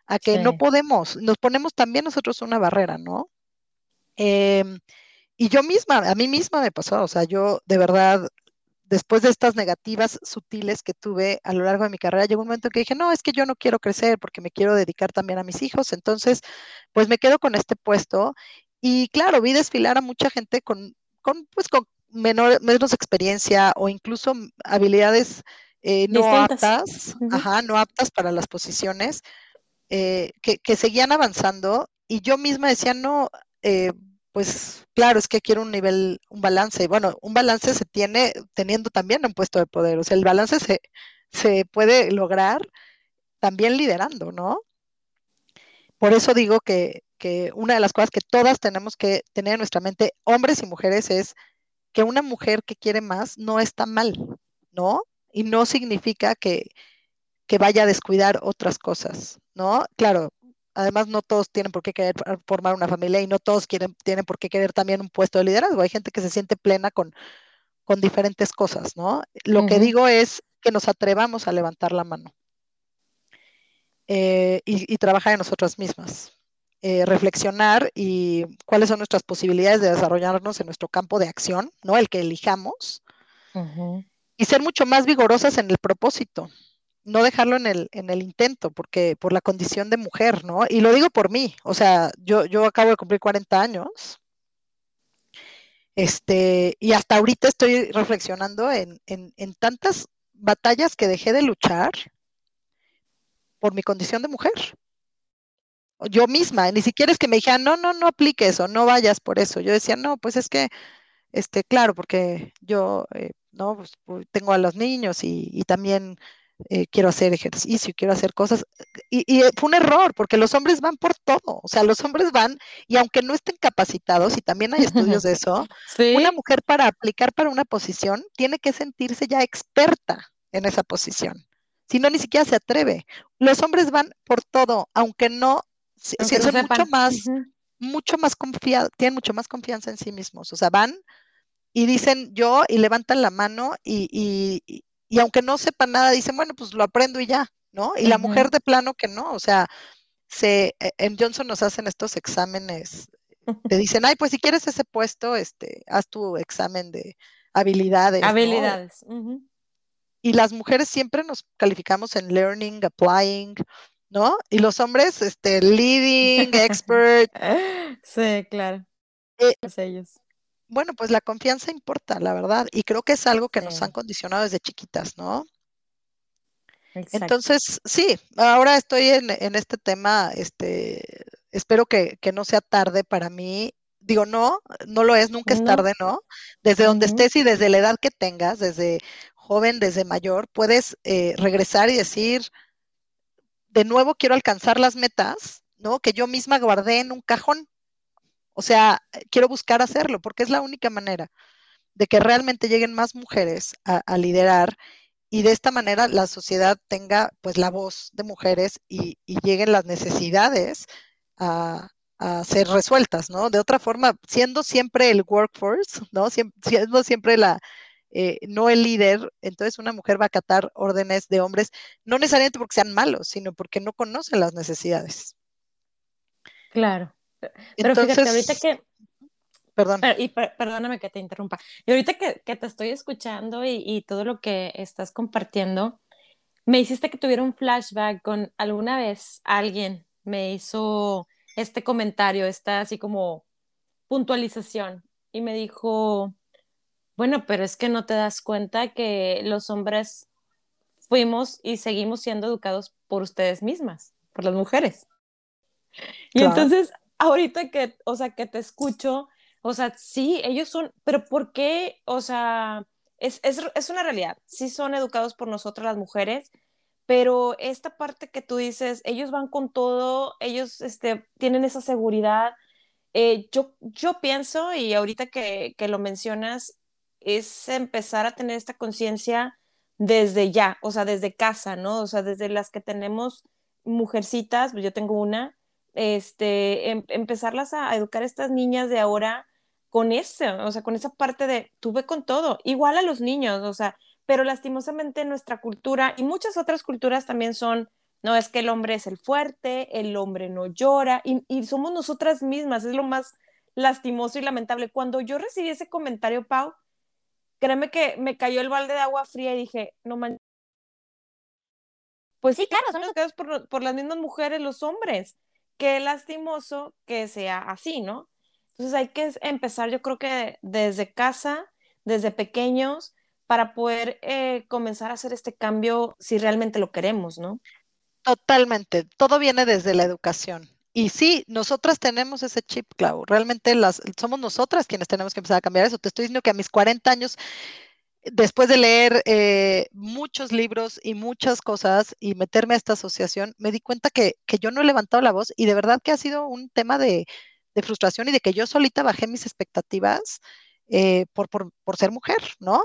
a que no podemos, nos ponemos también nosotros una barrera, ¿no? Em, y yo misma, a mí misma me pasó, o sea, yo de verdad, después de estas negativas sutiles que tuve a lo largo de mi carrera, llegó un momento que dije, no, es que yo no quiero crecer porque me quiero dedicar también a mis hijos, entonces, pues me quedo con este puesto. Y claro, vi desfilar a mucha gente con, con pues, con menor, menos experiencia o incluso habilidades eh, no aptas, ajá, no aptas para las posiciones, eh, que, seguían avanzando y yo misma decía, no, eh, pues claro, es que quiero un nivel, un balance. Y bueno, un balance se tiene teniendo también un puesto de poder, o sea, el balance se, se puede lograr también liderando, ¿no? Por eso digo que, que una de las cosas que todas tenemos que tener en nuestra mente, hombres y mujeres, es que una mujer que quiere más no está mal, ¿no? Y no significa que, que vaya a descuidar otras cosas, ¿no? Claro, además no todos tienen por qué querer formar una familia y no todos quieren, tienen por qué querer también un puesto de liderazgo. Hay gente que se siente plena con, con diferentes cosas, ¿no? Lo que digo es que nos atrevamos a levantar la mano eh, y, trabajar en nosotras mismas. Eh, reflexionar y cuáles son nuestras posibilidades de desarrollarnos en nuestro campo de acción, ¿no? El que elijamos. Y ser mucho más vigorosas en el propósito, no dejarlo en el, en el intento, porque por la condición de mujer, ¿no? Y lo digo por mí, o sea, yo, yo acabo de cumplir 40 años, este, y hasta ahorita estoy reflexionando en, en, en tantas batallas que dejé de luchar por mi condición de mujer. Yo misma, ni siquiera es que me dijeran, no, no, no aplique eso, no vayas por eso. Yo decía, no, pues es que, este, claro, porque yo, eh, no, pues, pues, tengo a los niños y, y también eh, quiero hacer ejercicio, quiero hacer cosas. Y, y, fue un error, porque los hombres van por todo, o sea, los hombres van, y aunque no estén capacitados, y también hay estudios de eso, ¿Sí? una mujer para aplicar para una posición tiene que sentirse ya experta en esa posición. Si no, ni siquiera se atreve. Los hombres van por todo, aunque no, aunque son no mucho más, uh -huh. mucho más confiados, tienen mucho más confianza en sí mismos. O sea, van y dicen yo y levantan la mano y, y, y aunque no sepan nada, dicen, bueno, pues lo aprendo y ya, ¿no? Y uh -huh. la mujer de plano que no, o sea, se, eh, en Johnson nos hacen estos exámenes, te dicen, ay, pues si quieres ese puesto, este, haz tu examen de habilidades. Habilidades. ¿no? Uh -huh. Y las mujeres siempre nos calificamos en learning, applying, ¿no? Y los hombres, este, leading, expert. sí, claro. Eh, ellos bueno, pues la confianza importa, la verdad, y creo que es algo que sí. nos han condicionado desde chiquitas, ¿no? Exacto. Entonces, sí, ahora estoy en, en, este tema, este, espero que, que, no sea tarde para mí. Digo, no, no lo es, nunca es tarde, ¿no? Desde uh -huh. donde estés y desde la edad que tengas, desde joven, desde mayor, puedes eh, regresar y decir, de nuevo quiero alcanzar las metas, ¿no? Que yo misma guardé en un cajón, o sea, quiero buscar hacerlo porque es la única manera de que realmente lleguen más mujeres a, liderar y de esta manera la sociedad tenga pues la voz de mujeres y, lleguen las necesidades a, a, ser resueltas, ¿no? De otra forma, siendo siempre el workforce, ¿no? Siendo siempre la, eh, no el líder, entonces una mujer va a acatar órdenes de hombres, no necesariamente porque sean malos, sino porque no conocen las necesidades. Claro. Pero Entonces, fíjate, ahorita que... Perdón. Y per, perdóname que te interrumpa. Y ahorita que, que te estoy escuchando y, y, todo lo que estás compartiendo, me hiciste que tuviera un flashback con alguna vez alguien me hizo este comentario, esta así como puntualización, y me dijo, bueno, pero es que no te das cuenta que los hombres fuimos y seguimos siendo educados por ustedes mismas, por las mujeres. Y claro. entonces ahorita que, o sea, que te escucho, o sea, sí, ellos son, pero ¿por qué? O sea, es, es, es una realidad, sí son educados por nosotras las mujeres, pero esta parte que tú dices, ellos van con todo, ellos este, tienen esa seguridad. Eh, yo, yo pienso, y ahorita que, que lo mencionas, es empezar a tener esta conciencia desde ya, o sea, desde casa, ¿no? O sea, desde las que tenemos mujercitas, pues yo tengo una, este, em, empezarlas a, a, educar a estas niñas de ahora con eso, o sea, con esa parte de tuve con todo, igual a los niños, o sea, pero lastimosamente nuestra cultura y muchas otras culturas también son, no, es que el hombre es el fuerte, el hombre no llora, y, y somos nosotras mismas, es lo más lastimoso y lamentable. Cuando yo recibí ese comentario, Pau, créeme que me cayó el balde de agua fría y dije, no manches. Pues sí, claro, son educados por, por las mismas mujeres, los hombres qué lastimoso que sea así, ¿no? Entonces hay que empezar, yo creo que desde casa, desde pequeños, para poder eh, comenzar a hacer este cambio si realmente lo queremos, ¿no? Totalmente, todo viene desde la educación. Y sí, nosotras tenemos ese chip, Clau. Realmente las, somos nosotras quienes tenemos que empezar a cambiar eso. Te estoy diciendo que a mis 40 años después de leer eh, muchos libros y muchas cosas y meterme a esta asociación, me di cuenta que, que, yo no he levantado la voz y de verdad que ha sido un tema de, de frustración y de que yo solita bajé mis expectativas eh, por, por, por, ser mujer, ¿no?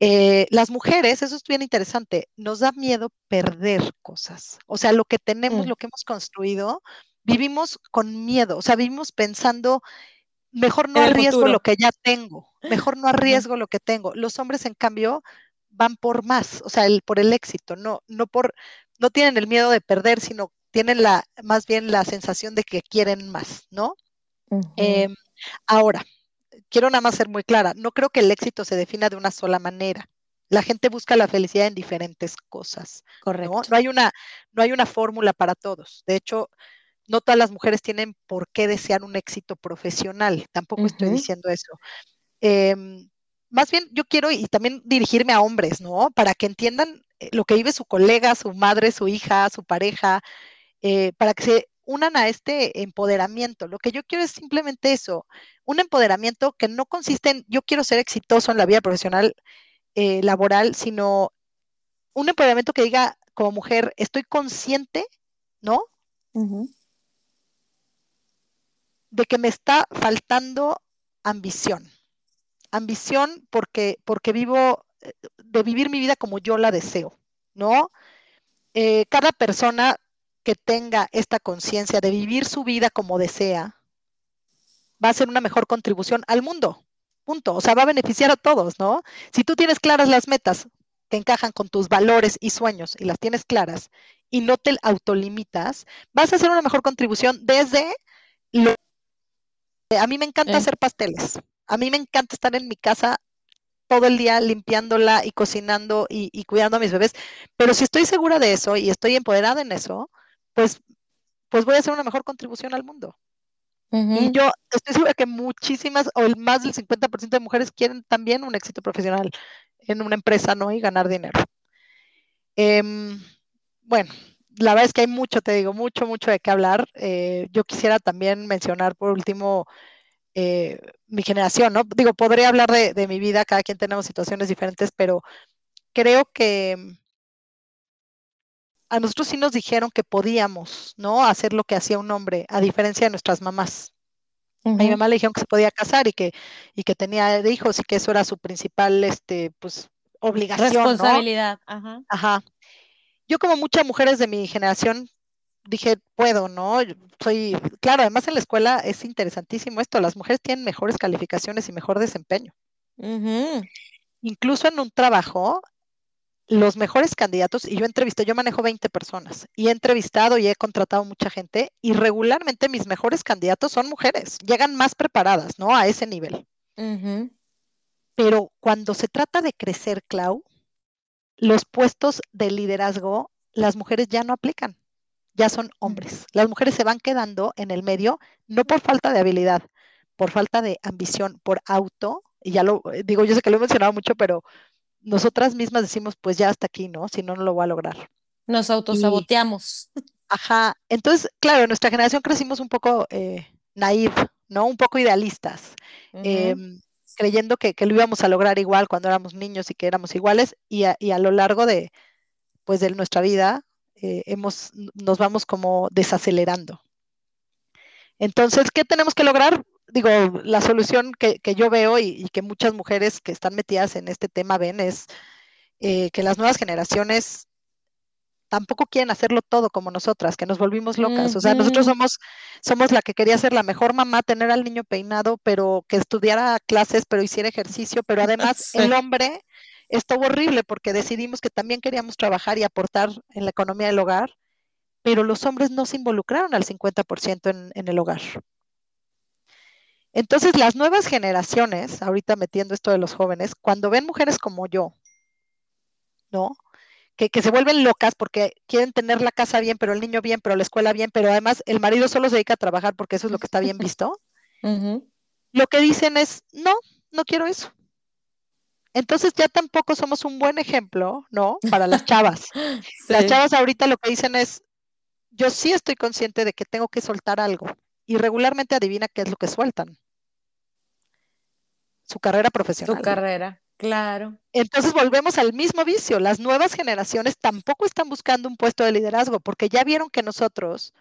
Eh, las mujeres, eso es bien interesante, nos da miedo perder cosas. O sea, lo que tenemos, mm. lo que hemos construido, vivimos con miedo, o sea, vivimos pensando mejor no arriesgo futuro. lo que ya tengo, mejor no arriesgo lo que tengo. Los hombres, en cambio, van por más, o sea, el, por el éxito, no, no por, no tienen el miedo de perder, sino tienen la, más bien la sensación de que quieren más, ¿no? Uh -huh. eh, ahora, quiero nada más ser muy clara, no creo que el éxito se defina de una sola manera. La gente busca la felicidad en diferentes cosas. Correcto. ¿no? no hay una, no hay una fórmula para todos. De hecho, no todas las mujeres tienen por qué desear un éxito profesional, tampoco uh -huh. estoy diciendo eso. Eh, más bien yo quiero y también dirigirme a hombres, ¿no? Para que entiendan eh, lo que vive su colega, su madre, su hija, su pareja, eh, para que se unan a este empoderamiento. Lo que yo quiero es simplemente eso, un empoderamiento que no consiste en yo quiero ser exitoso en la vida profesional, eh, laboral, sino un empoderamiento que diga como mujer, estoy consciente, ¿no? De que me está faltando ambición. Ambición porque, porque vivo, eh, de vivir mi vida como yo la deseo, ¿no? Eh, cada persona que tenga esta conciencia de vivir su vida como desea, va a ser una mejor contribución al mundo. Punto. O sea, va a beneficiar a todos, ¿no? Si tú tienes claras las metas que encajan con tus valores y sueños y las tienes claras y no te autolimitas, vas a hacer una mejor contribución desde lo... A mí me encanta eh. hacer pasteles. A mí me encanta estar en mi casa todo el día limpiándola y cocinando y, cuidando a mis bebés. Pero si estoy segura de eso y estoy empoderada en eso, pues, pues voy a hacer una mejor contribución al mundo. Y yo estoy segura que muchísimas, o el más del 50% de mujeres quieren también un éxito profesional en una empresa, ¿no? Y ganar dinero. Em, bueno, la verdad es que hay mucho, te digo, mucho, mucho de qué hablar. Eh, yo quisiera también mencionar por último eh, mi generación, ¿no? Digo, podría hablar de, mi vida, cada quien tenemos situaciones diferentes, pero creo que a nosotros sí nos dijeron que podíamos, ¿no? Hacer lo que hacía un hombre, a diferencia de nuestras mamás. A mi mamá le dijeron que se podía casar y que, y que tenía hijos y que eso era su principal, este, pues, obligación. Responsabilidad, ajá. Ajá. Yo como muchas mujeres de mi generación dije, puedo, ¿no? Soy, claro, además en la escuela es interesantísimo esto, las mujeres tienen mejores calificaciones y mejor desempeño. Incluso en un trabajo, los mejores candidatos, y yo entrevisté, yo manejo 20 personas, y he entrevistado y he contratado mucha gente, y regularmente mis mejores candidatos son mujeres, llegan más preparadas, ¿no? A ese nivel. Pero cuando se trata de crecer, Clau, los puestos de liderazgo, las mujeres ya no aplican ya son hombres. Las mujeres se van quedando en el medio, no por falta de habilidad, por falta de ambición, por auto, y ya lo eh, digo, yo sé que lo he mencionado mucho, pero nosotras mismas decimos, pues ya hasta aquí, ¿no? Si no, no lo voy a lograr. Nos autosaboteamos. ajá, entonces, claro, en nuestra generación crecimos un poco eh, naive, ¿no? Un poco idealistas, creyendo que, lo íbamos a lograr igual cuando éramos niños y que éramos iguales, y a, y a lo largo de, pues, de nuestra vida, eh, hemos, nos vamos como desacelerando. Entonces, ¿qué tenemos que lograr? Digo, la solución que, yo veo y, que muchas mujeres que están metidas en este tema ven es eh, que las nuevas generaciones tampoco quieren hacerlo todo como nosotras, que nos volvimos locas. O sea, nosotros somos, somos la que quería ser la mejor mamá, tener al niño peinado, pero que estudiara clases, pero hiciera ejercicio, pero además el hombre estuvo horrible porque decidimos que también queríamos trabajar y aportar en la economía del hogar, pero los hombres no se involucraron al 50% en, en el hogar. Entonces, las nuevas generaciones, ahorita metiendo esto de los jóvenes, cuando ven mujeres como yo, ¿no? Que, se vuelven locas porque quieren tener la casa bien, pero el niño bien, pero la escuela bien, pero además el marido solo se dedica a trabajar porque eso es lo que está bien visto. Lo que dicen es, no, no quiero eso. Entonces ya tampoco somos un buen ejemplo, ¿no? Para las chavas. Las chavas ahorita lo que dicen es, yo sí estoy consciente de que tengo que soltar algo. Y regularmente adivina qué es lo que sueltan. Su carrera profesional. Su carrera, claro. Entonces volvemos al mismo vicio. Las nuevas generaciones tampoco están buscando un puesto de liderazgo porque ya vieron que nosotros,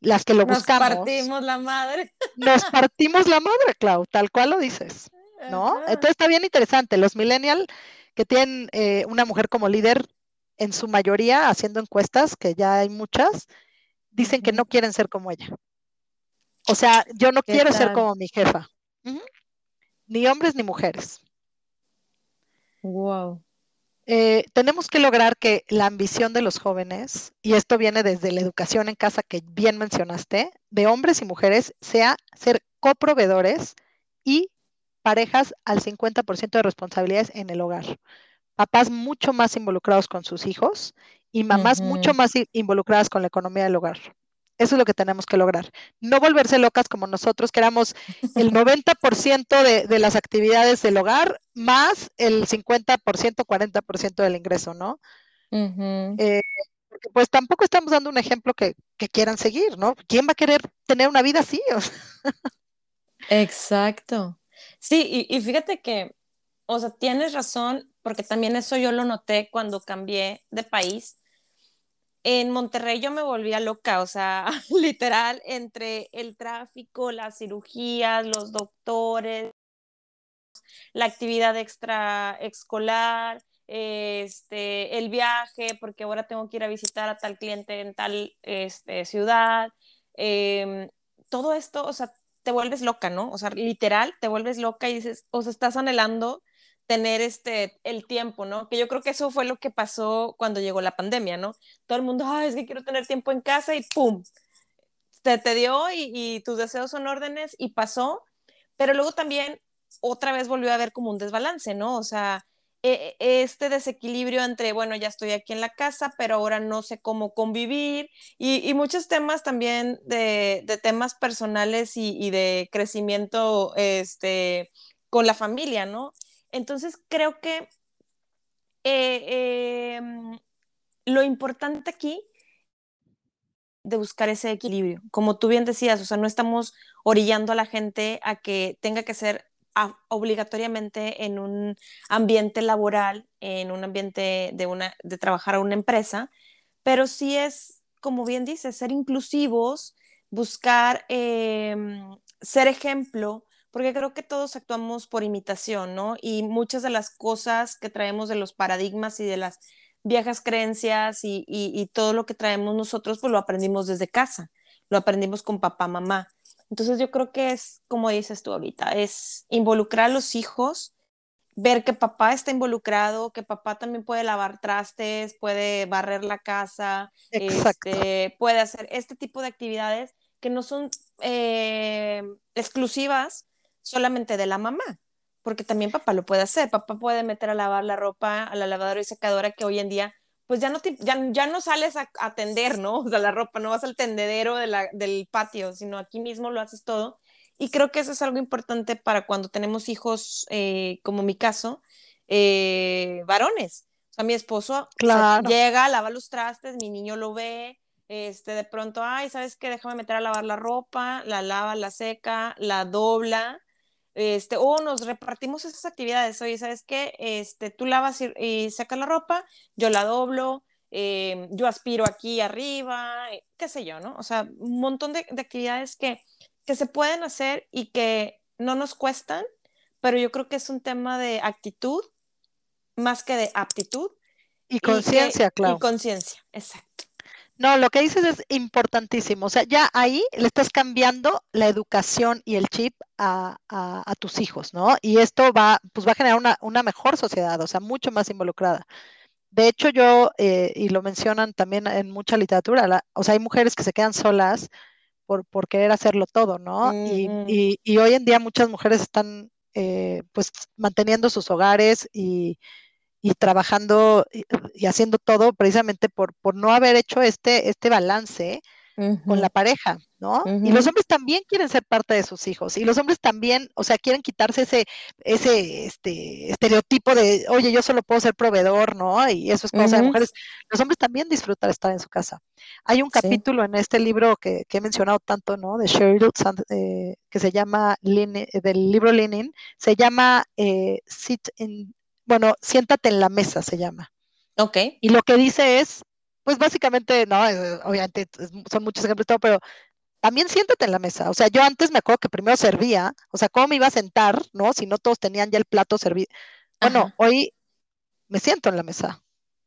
las que lo buscamos. Nos partimos la madre. Nos partimos la madre, Clau, tal cual lo dices. ¿no? Entonces está bien interesante. Los millennials que tienen eh, una mujer como líder, en su mayoría, haciendo encuestas, que ya hay muchas, dicen que no quieren ser como ella. O sea, yo no quiero ser como mi jefa. Ni hombres ni mujeres. Wow. Eh, tenemos que lograr que la ambición de los jóvenes, y esto viene desde la educación en casa que bien mencionaste, de hombres y mujeres, sea ser coproveedores y parejas al 50% de responsabilidades en el hogar. Papás mucho más involucrados con sus hijos y mamás mucho más involucradas con la economía del hogar. Eso es lo que tenemos que lograr. No volverse locas como nosotros, que éramos el 90% de, de, las actividades del hogar más el 50%, 40% del ingreso, ¿no? Eh, porque pues tampoco estamos dando un ejemplo que, quieran seguir, ¿no? ¿Quién va a querer tener una vida así? Exacto. Sí, y, fíjate que, o sea, tienes razón, porque también eso yo lo noté cuando cambié de país. En Monterrey yo me volvía loca, o sea, literal, entre el tráfico, las cirugías, los doctores, la actividad extra escolar, este, el viaje, porque ahora tengo que ir a visitar a tal cliente en tal este, ciudad. Em, todo esto, o sea, te vuelves loca, ¿no? O sea, literal, te vuelves loca y dices, o sea, estás anhelando tener este, el tiempo, ¿no? Que yo creo que eso fue lo que pasó cuando llegó la pandemia, ¿no? Todo el mundo, ay, es que quiero tener tiempo en casa y ¡pum! Te, te dio y, y tus deseos son órdenes y pasó, pero luego también otra vez volvió a haber como un desbalance, ¿no? O sea, e, e, este desequilibrio entre, bueno, ya estoy aquí en la casa, pero ahora no sé cómo convivir y, muchos temas también de, temas personales y, de crecimiento este, con la familia, ¿no? Entonces creo que eh, em, lo importante aquí de buscar ese equilibrio. Como tú bien decías, o sea, no estamos orillando a la gente a que tenga que ser obligatoriamente en un ambiente laboral, en un ambiente de, una, de trabajar a una empresa, pero sí es, como bien dices, ser inclusivos, buscar em, ser ejemplo, porque creo que todos actuamos por imitación, ¿no? Y muchas de las cosas que traemos de los paradigmas y de las viejas creencias y, y todo lo que traemos nosotros, pues lo aprendimos desde casa, lo aprendimos con papá, mamá. Entonces yo creo que es, como dices tú ahorita, es involucrar a los hijos, ver que papá está involucrado, que papá también puede lavar trastes, puede barrer la casa, este, puede hacer este tipo de actividades que no son eh, exclusivas solamente de la mamá, porque también papá lo puede hacer. Papá puede meter a lavar la ropa a la lavadora y secadora que hoy en día pues ya no, ya, ya, no sales a, atender, ¿no? O sea, la ropa, no vas al tendedero de la, del patio, sino aquí mismo lo haces todo. Y creo que eso es algo importante para cuando tenemos hijos, eh, como mi caso, eh, varones. O sea, mi esposo llega, lava los trastes, mi niño lo ve, este, de pronto, ay, ¿sabes qué? Déjame meter a lavar la ropa, la lava, la seca, la dobla, este, o nos repartimos esas actividades. Oye, ¿sabes qué? Este, tú lavas y, sacas la ropa, yo la doblo, em, yo aspiro aquí arriba, qué sé yo, ¿no? O sea, un montón de, actividades que, que se pueden hacer y que no nos cuestan, pero yo creo que es un tema de actitud más que de aptitud. Y conciencia, claro. Y conciencia, exacto. No, lo que dices es importantísimo. O sea, ya ahí le estás cambiando la educación y el chip a, tus hijos, ¿no? Y esto va, pues va a generar una, mejor sociedad, o sea, mucho más involucrada. De hecho, yo, eh, y lo mencionan también en mucha literatura, o sea, hay mujeres que se quedan solas por, por querer hacerlo todo, ¿no? y, y, hoy en día muchas mujeres están, eh, pues, manteniendo sus hogares y y trabajando y, haciendo todo precisamente por, por no haber hecho este, este balance con la pareja, ¿no? Y los hombres también quieren ser parte de sus hijos, y los hombres también, o sea, quieren quitarse ese, ese este, estereotipo de, oye, yo solo puedo ser proveedor, ¿no? Y eso es cosa de mujeres. Los hombres también disfrutan estar en su casa. Hay un capítulo en este libro que, he mencionado tanto, ¿no? De Sheryl eh, que se llama, del libro Lenin, se llama eh, Sit in bueno, siéntate en la mesa se llama. Ok. Y lo que dice es, pues básicamente, no, eh, obviamente son muchos ejemplos, todo, pero también siéntate en la mesa. O sea, yo antes me acuerdo que primero servía, o sea, ¿cómo me iba a sentar, no? Si no todos tenían ya el plato servido. Bueno, hoy me siento en la mesa.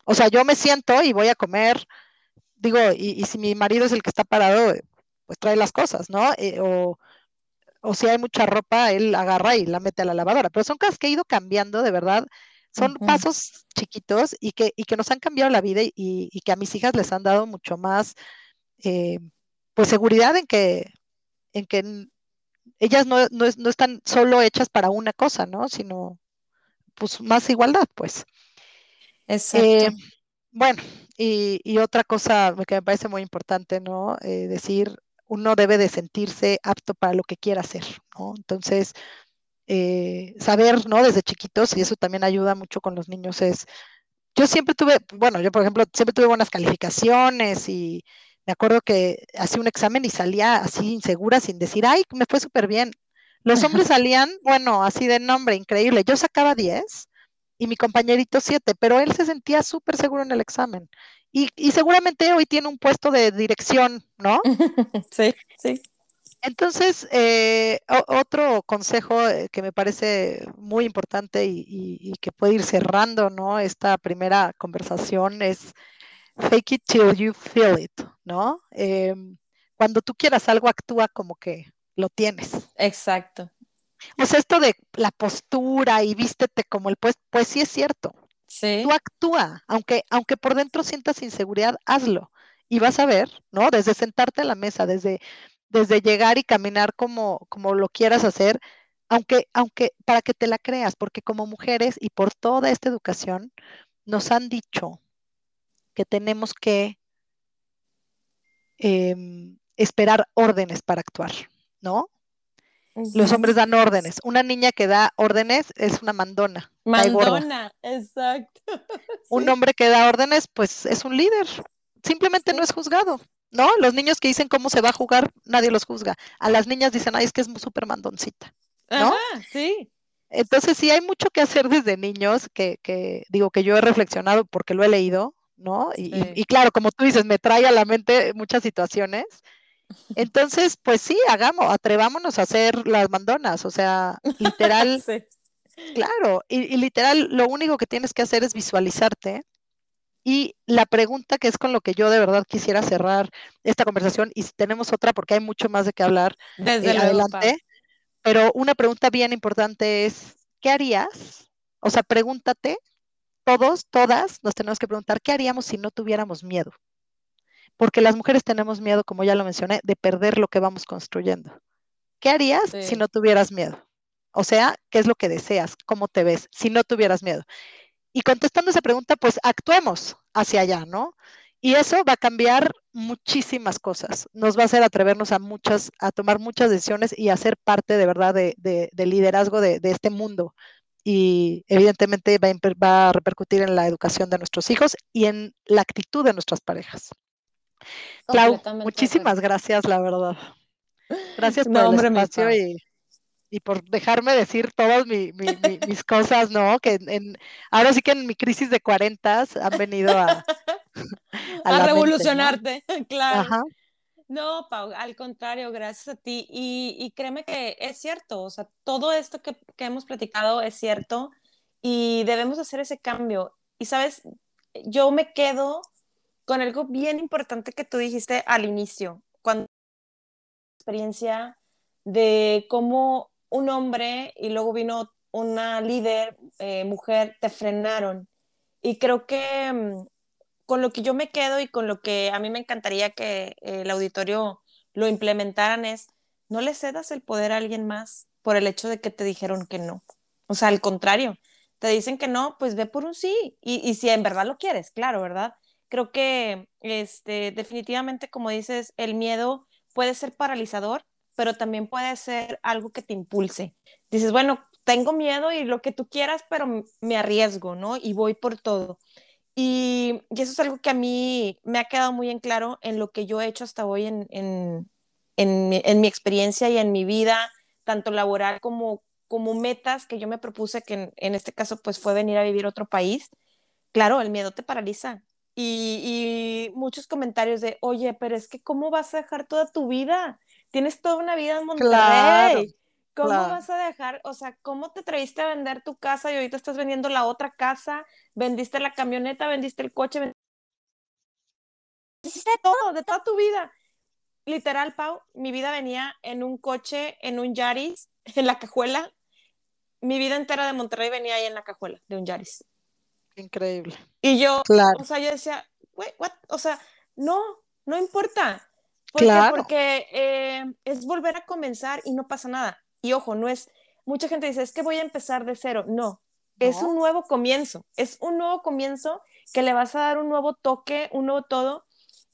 O sea, yo me siento y voy a comer, digo, y, si mi marido es el que está parado, pues trae las cosas, ¿no? Eh, o, o si hay mucha ropa, él agarra y la mete a la lavadora. Pero son cosas que he ido cambiando, de verdad. Son pasos chiquitos y que, y que nos han cambiado la vida y, que a mis hijas les han dado mucho más, eh, pues seguridad en que, en que ellas no, están solo hechas para una cosa, ¿no? Sino, pues, más igualdad, pues. Exacto. Eh, bueno, y, otra cosa que me parece muy importante, ¿no? Eh, decir, uno debe de sentirse apto para lo que quiera hacer, ¿no? Entonces, eh, saber, ¿no? Desde chiquitos, y eso también ayuda mucho con los niños, es yo siempre tuve, bueno, yo por ejemplo, siempre tuve buenas calificaciones y me acuerdo que hacía un examen y salía así insegura sin decir, ay, me fue súper bien. Los hombres salían, bueno, así de nombre, increíble. Yo sacaba 10 y mi compañerito 7, pero él se sentía súper seguro en el examen. Y, y, seguramente hoy tiene un puesto de dirección, ¿no? Sí, sí. Entonces, eh, otro consejo eh, que me parece muy importante y, que puede ir cerrando, ¿no? Esta primera conversación es fake it till you feel it, ¿no? Em, cuando tú quieras algo, actúa como que lo tienes. Exacto. O sea, esto de la postura y vístete como el pues, pues sí es cierto. Sí. Tú actúa, aunque, aunque por dentro sientas inseguridad, hazlo. Y vas a ver, ¿no? Desde sentarte a la mesa, desde desde llegar y caminar como, como lo quieras hacer, aunque, aunque para que te la creas, porque como mujeres y por toda esta educación nos han dicho que tenemos que em, esperar órdenes para actuar, ¿no? Los hombres dan órdenes. Una niña que da órdenes es una mandona. Mandona, exacto. Un hombre que da órdenes, pues es un líder. Simplemente no es juzgado. ¿No? Los niños que dicen cómo se va a jugar, nadie los juzga. A las niñas dicen, ay, es que es súper mandoncita, ¿no? sí. Entonces sí hay mucho que hacer desde niños, que, que digo que yo he reflexionado porque lo he leído, ¿no? Y, y, claro, como tú dices, me trae a la mente muchas situaciones. Entonces, pues sí, hagamos, atrevámonos a hacer las mandonas, o sea, literal. sí. Claro, y, y literal, lo único que tienes que hacer es visualizarte y la pregunta que es con lo que yo de verdad quisiera cerrar esta conversación, y si tenemos otra, porque hay mucho más de qué hablar Desde eh, adelante, pero una pregunta bien importante es, ¿qué harías? O sea, pregúntate, todos, todas nos tenemos que preguntar, ¿qué haríamos si no tuviéramos miedo? Porque las mujeres tenemos miedo, como ya lo mencioné, de perder lo que vamos construyendo. ¿Qué harías si no tuvieras miedo? O sea, ¿qué es lo que deseas? ¿Cómo te ves si no tuvieras miedo? Y contestando esa pregunta, pues actuemos hacia allá, ¿no? Y eso va a cambiar muchísimas cosas. Nos va a hacer atrevernos a muchas, a tomar muchas decisiones y a ser parte de verdad de, de, liderazgo de, de, este mundo. Y evidentemente va a, va a, repercutir en la educación de nuestros hijos y en la actitud de nuestras parejas. Clau, muchísimas gracias, la verdad. Gracias por el espacio y y por dejarme decir todas mis cosas, ¿no? Que en, ahora sí que en mi crisis de 40 han venido a... a, revolucionarte, claro. No, Pau, al contrario, gracias a ti. Y, créeme que es cierto, o sea, todo esto que, que hemos platicado es cierto y debemos hacer ese cambio. Y sabes, yo me quedo con algo bien importante que tú dijiste al inicio, cuando experiencia de cómo un hombre y luego vino una líder eh, mujer, te frenaron. Y creo que mm, con lo que yo me quedo y con lo que a mí me encantaría que el auditorio lo implementaran es, no le cedas el poder a alguien más por el hecho de que te dijeron que no. O sea, al contrario, te dicen que no, pues ve por un sí. Y, y si en verdad lo quieres, claro, ¿verdad? Creo que este, definitivamente, como dices, el miedo puede ser paralizador, pero también puede ser algo que te impulse. Dices, bueno, tengo miedo y lo que tú quieras, pero me arriesgo, ¿no? Y voy por todo. Y, eso es algo que a mí me ha quedado muy en claro en lo que yo he hecho hasta hoy en, en, en, mi, experiencia y en mi vida, tanto laboral como, como metas que yo me propuse, que en, este caso pues fue venir a vivir a otro país. Claro, el miedo te paraliza. Y, y muchos comentarios de, oye, pero es que ¿cómo vas a dejar toda tu vida? Tienes toda una vida en Monterrey. ¿Cómo vas a dejar, o sea, cómo te traíste a vender tu casa y ahorita estás vendiendo la otra casa? Vendiste la camioneta, vendiste el coche, vendiste todo, de toda tu vida. Literal, Pau, mi vida venía en un coche, en un Yaris, en la cajuela. Mi vida entera de Monterrey venía ahí en la cajuela de un Yaris. Increíble. Y yo, o sea, yo decía, what? O sea, no, no importa. Claro. Porque eh, es volver a comenzar y no pasa nada. Y ojo, no es, mucha gente dice, es que voy a empezar de cero. No, es un nuevo comienzo, es un nuevo comienzo que le vas a dar un nuevo toque, un nuevo todo.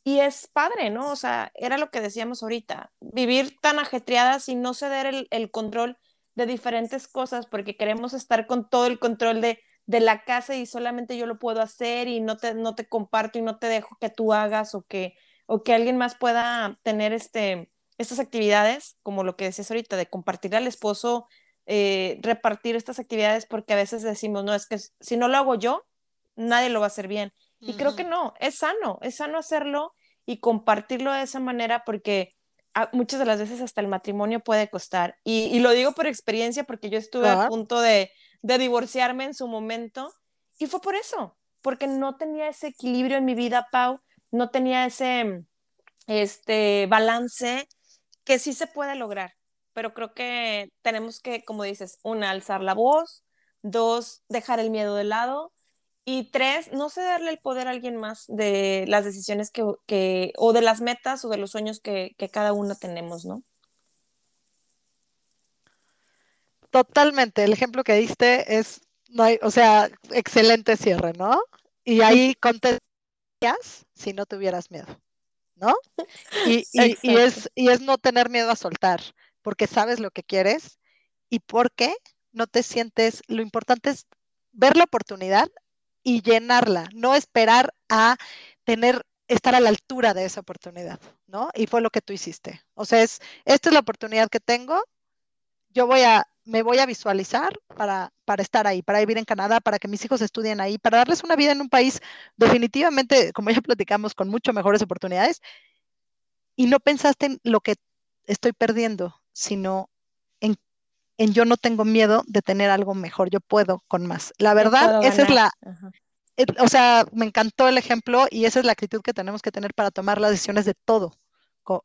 Y es padre, ¿no? O sea, era lo que decíamos ahorita, vivir tan ajetreadas y no ceder el, el control de diferentes cosas porque queremos estar con todo el control de de la casa y solamente yo lo puedo hacer y no te, no te comparto y no te dejo que tú hagas o que, o que alguien más pueda tener este, estas actividades, como lo que decías ahorita, de compartir al esposo, eh, repartir estas actividades, porque a veces decimos, no, es que si no lo hago yo, nadie lo va a hacer bien. Y creo que no, es sano, es sano hacerlo y compartirlo de esa manera porque muchas de las veces hasta el matrimonio puede costar. Y, lo digo por experiencia porque yo estuve a punto de, de divorciarme en su momento y fue por eso, porque no tenía ese equilibrio en mi vida, Pau, no tenía ese este balance que sí se puede lograr, pero creo que tenemos que, como dices, una, alzar la voz, dos, dejar el miedo de lado y tres, no cederle el poder a alguien más de las decisiones que, que o de las metas o de los sueños que, que cada uno tenemos, ¿no? Totalmente, el ejemplo que diste es, no hay, o sea, excelente cierre, ¿no? Y ahí si no tuvieras miedo, ¿no? Y, y, y, es, y es no tener miedo a soltar, porque sabes lo que quieres y porque no te sientes, lo importante es ver la oportunidad y llenarla, no esperar a tener, estar a la altura de esa oportunidad, ¿no? Y fue lo que tú hiciste. O sea, es, esta es la oportunidad que tengo, yo voy a, me voy a visualizar para, para estar ahí, para vivir en Canadá, para que mis hijos estudien ahí, para darles una vida en un país definitivamente, como ya platicamos, con mucho mejores oportunidades. Y no pensaste en lo que estoy perdiendo, sino en, en yo no tengo miedo de tener algo mejor, yo puedo con más. La verdad, esa es la, eh, o sea, me encantó el ejemplo y esa es la actitud que tenemos que tener para tomar las decisiones de todo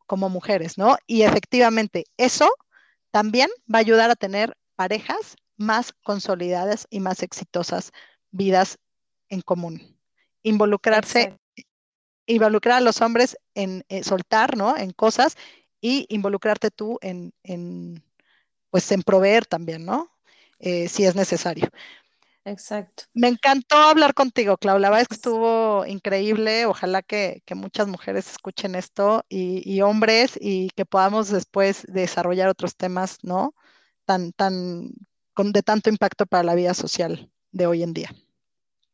como mujeres, ¿no? Y efectivamente, eso también va a ayudar a tener parejas más consolidadas y más exitosas, vidas en común. Involucrarse, involucrar a los hombres en eh, soltar, ¿no? En cosas y involucrarte tú en, en pues en proveer también, ¿no? Eh, si es necesario. Exacto. Me encantó hablar contigo, Clau. La verdad es que estuvo increíble. Ojalá que, muchas mujeres escuchen esto y, hombres y que podamos después desarrollar otros temas, ¿no? Tan, tan, con, de tanto impacto para la vida social de hoy en día.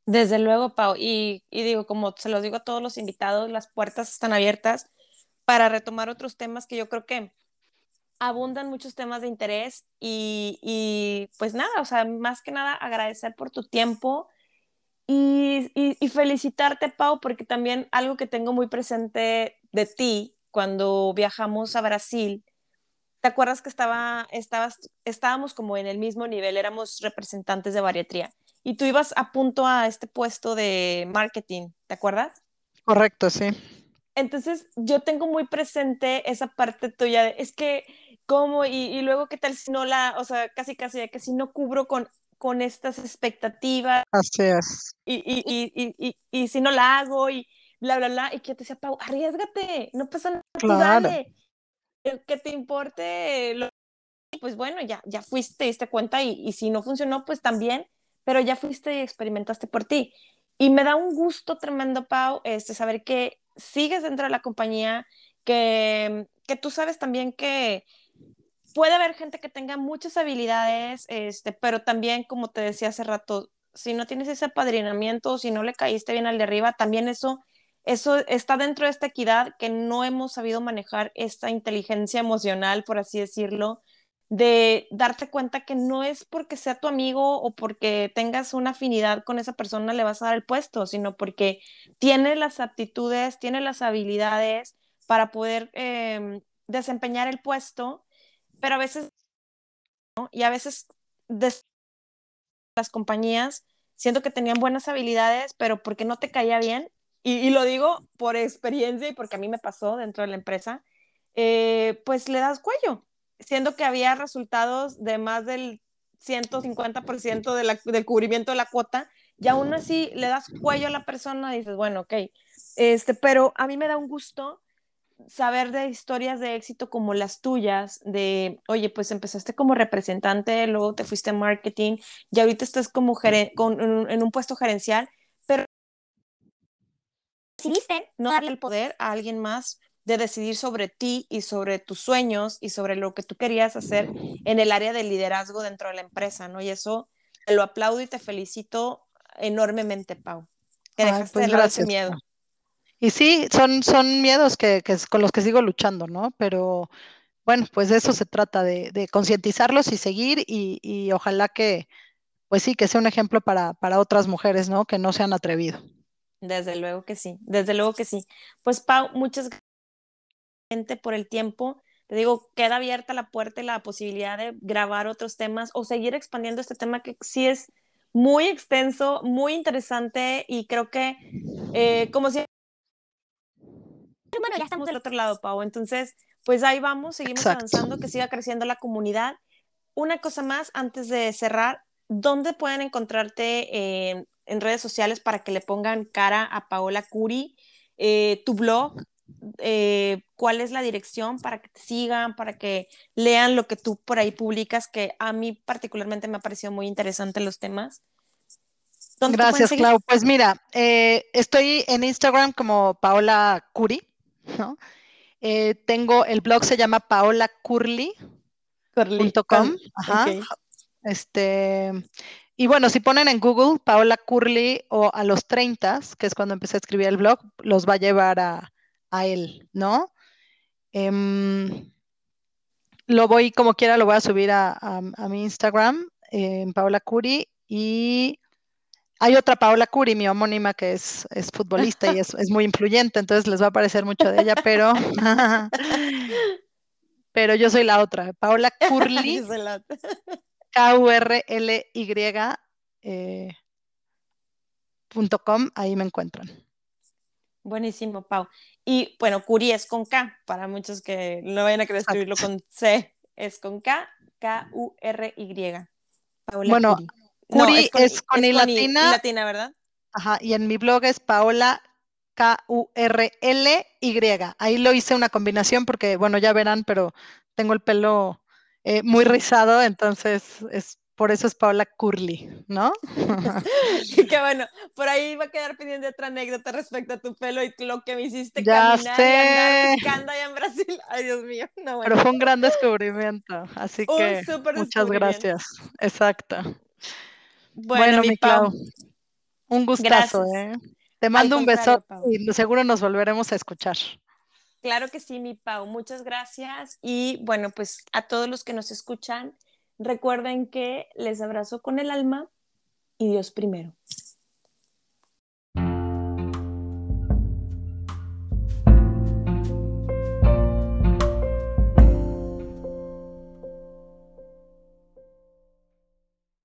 Desde luego, Pau. Y, y digo, como se los digo a todos los invitados, las puertas están abiertas para retomar otros temas que yo creo que abundan muchos temas de interés y, pues nada, o sea, más que nada agradecer por tu tiempo y, felicitarte, Pau, porque también algo que tengo muy presente de ti cuando viajamos a Brasil, ¿te acuerdas que estaba, estabas, estábamos como en el mismo nivel, éramos representantes de bariatría y tú ibas a punto a este puesto de marketing, ¿te acuerdas? Correcto, sí. Entonces, yo tengo muy presente esa parte tuya, es que, ¿cómo? Y, luego, ¿qué tal si no la, o sea, casi, casi, que si no cubro con, con estas expectativas? Así es. Y, y, y, y, si no la hago y bla, bla, bla, y que yo te decía, Pau, arriesgate, no pasa nada, claro. dale, que te importe, lo... pues bueno, ya, ya fuiste, te diste cuenta, y, si no funcionó, pues también, pero ya fuiste y experimentaste por ti. Y me da un gusto tremendo, Pau, este, saber que sigues dentro de la compañía, que, que tú sabes también que puede haber gente que tenga muchas habilidades, este, pero también, como te decía hace rato, si no tienes ese apadrinamiento, si no le caíste bien al de arriba, también eso, eso está dentro de esta equidad que no hemos sabido manejar esta inteligencia emocional, por así decirlo, de darte cuenta que no es porque sea tu amigo o porque tengas una afinidad con esa persona le vas a dar el puesto, sino porque tiene las aptitudes, tiene las habilidades para poder em, desempeñar el puesto, pero a veces, y a veces las compañías siento que tenían buenas habilidades, pero porque no te caía bien, y, lo digo por experiencia y porque a mí me pasó dentro de la empresa, eh, pues le das cuello siendo que había resultados de más del 150% de la, del cubrimiento de la cuota, y aún así le das cuello a la persona y dices, bueno, ok, este, pero a mí me da un gusto saber de historias de éxito como las tuyas, de, oye, pues empezaste como representante, luego te fuiste a marketing, y ahorita estás como con, en, un puesto gerencial, pero decidiste no darle el poder a alguien más de decidir sobre ti y sobre tus sueños y sobre lo que tú querías hacer en el área de liderazgo dentro de la empresa, ¿no? Y eso lo aplaudo y te felicito enormemente, Pau. Que dejaste pues de lado ese miedo. Y sí, son, son miedos que, que, con los que sigo luchando, ¿no? Pero bueno, pues de eso se trata, de, de concientizarlos y seguir y, y, ojalá que, pues sí, que sea un ejemplo para, para otras mujeres, ¿no? Que no se han atrevido. Desde luego que sí, desde luego que sí. Pues Pau, muchas gracias por el tiempo. Te digo, queda abierta la puerta y la posibilidad de grabar otros temas o seguir expandiendo este tema que sí es muy extenso, muy interesante y creo que eh, como si... Bueno, ya estamos del otro lado, Pau. Entonces, pues ahí vamos, seguimos avanzando, que siga creciendo la comunidad. Una cosa más antes de cerrar, ¿dónde pueden encontrarte en redes sociales para que le pongan cara a Paola Curi? Eh, tu blog, eh, cuál es la dirección para que te sigan, para que lean lo que tú por ahí publicas, que a mí particularmente me ha parecido muy interesante los temas. Gracias, Clau. Pues mira, eh, estoy en Instagram como Paola Curi, ¿no? tengo el blog se llama paolacurly.com. Ajá. Este, y bueno, si ponen en Google Paola Curly o a los 30, que es cuando empecé a escribir el blog, los va a llevar a, él, ¿no? Em, lo voy, como quiera, lo voy a subir a, mi Instagram, en Paola Curi, y hay otra Paola Curi, mi homónima, que es, es futbolista y es, es, muy influyente, entonces les va a parecer mucho de ella, pero, pero yo soy la otra, Paola Curly. K-U-R-L-Y eh, ahí me encuentran. Buenísimo, Pau. Y bueno, Curi es con K, para muchos que no vayan a querer escribirlo con C, es con K, K-U-R-Y. Bueno, Curi es con, I, latina. latina, ¿verdad? Ajá, y en mi blog es Paola K-U-R-L-Y. Ahí lo hice una combinación porque, bueno, ya verán, pero tengo el pelo eh, muy rizado, entonces es por eso es Paola Curly, ¿no? Qué bueno, por ahí va a quedar pendiente otra anécdota respecto a tu pelo y lo que me hiciste ya caminar sé. y andar allá en Brasil. Ay, Dios mío. No, Pero fue un gran descubrimiento, así que muchas gracias. Exacto. Bueno, mi Clau, un gustazo, ¿eh? Te mando un beso y seguro nos volveremos a escuchar. Claro que sí, mi Pau. Muchas gracias. Y bueno, pues a todos los que nos escuchan, recuerden que les abrazo con el alma y Dios primero.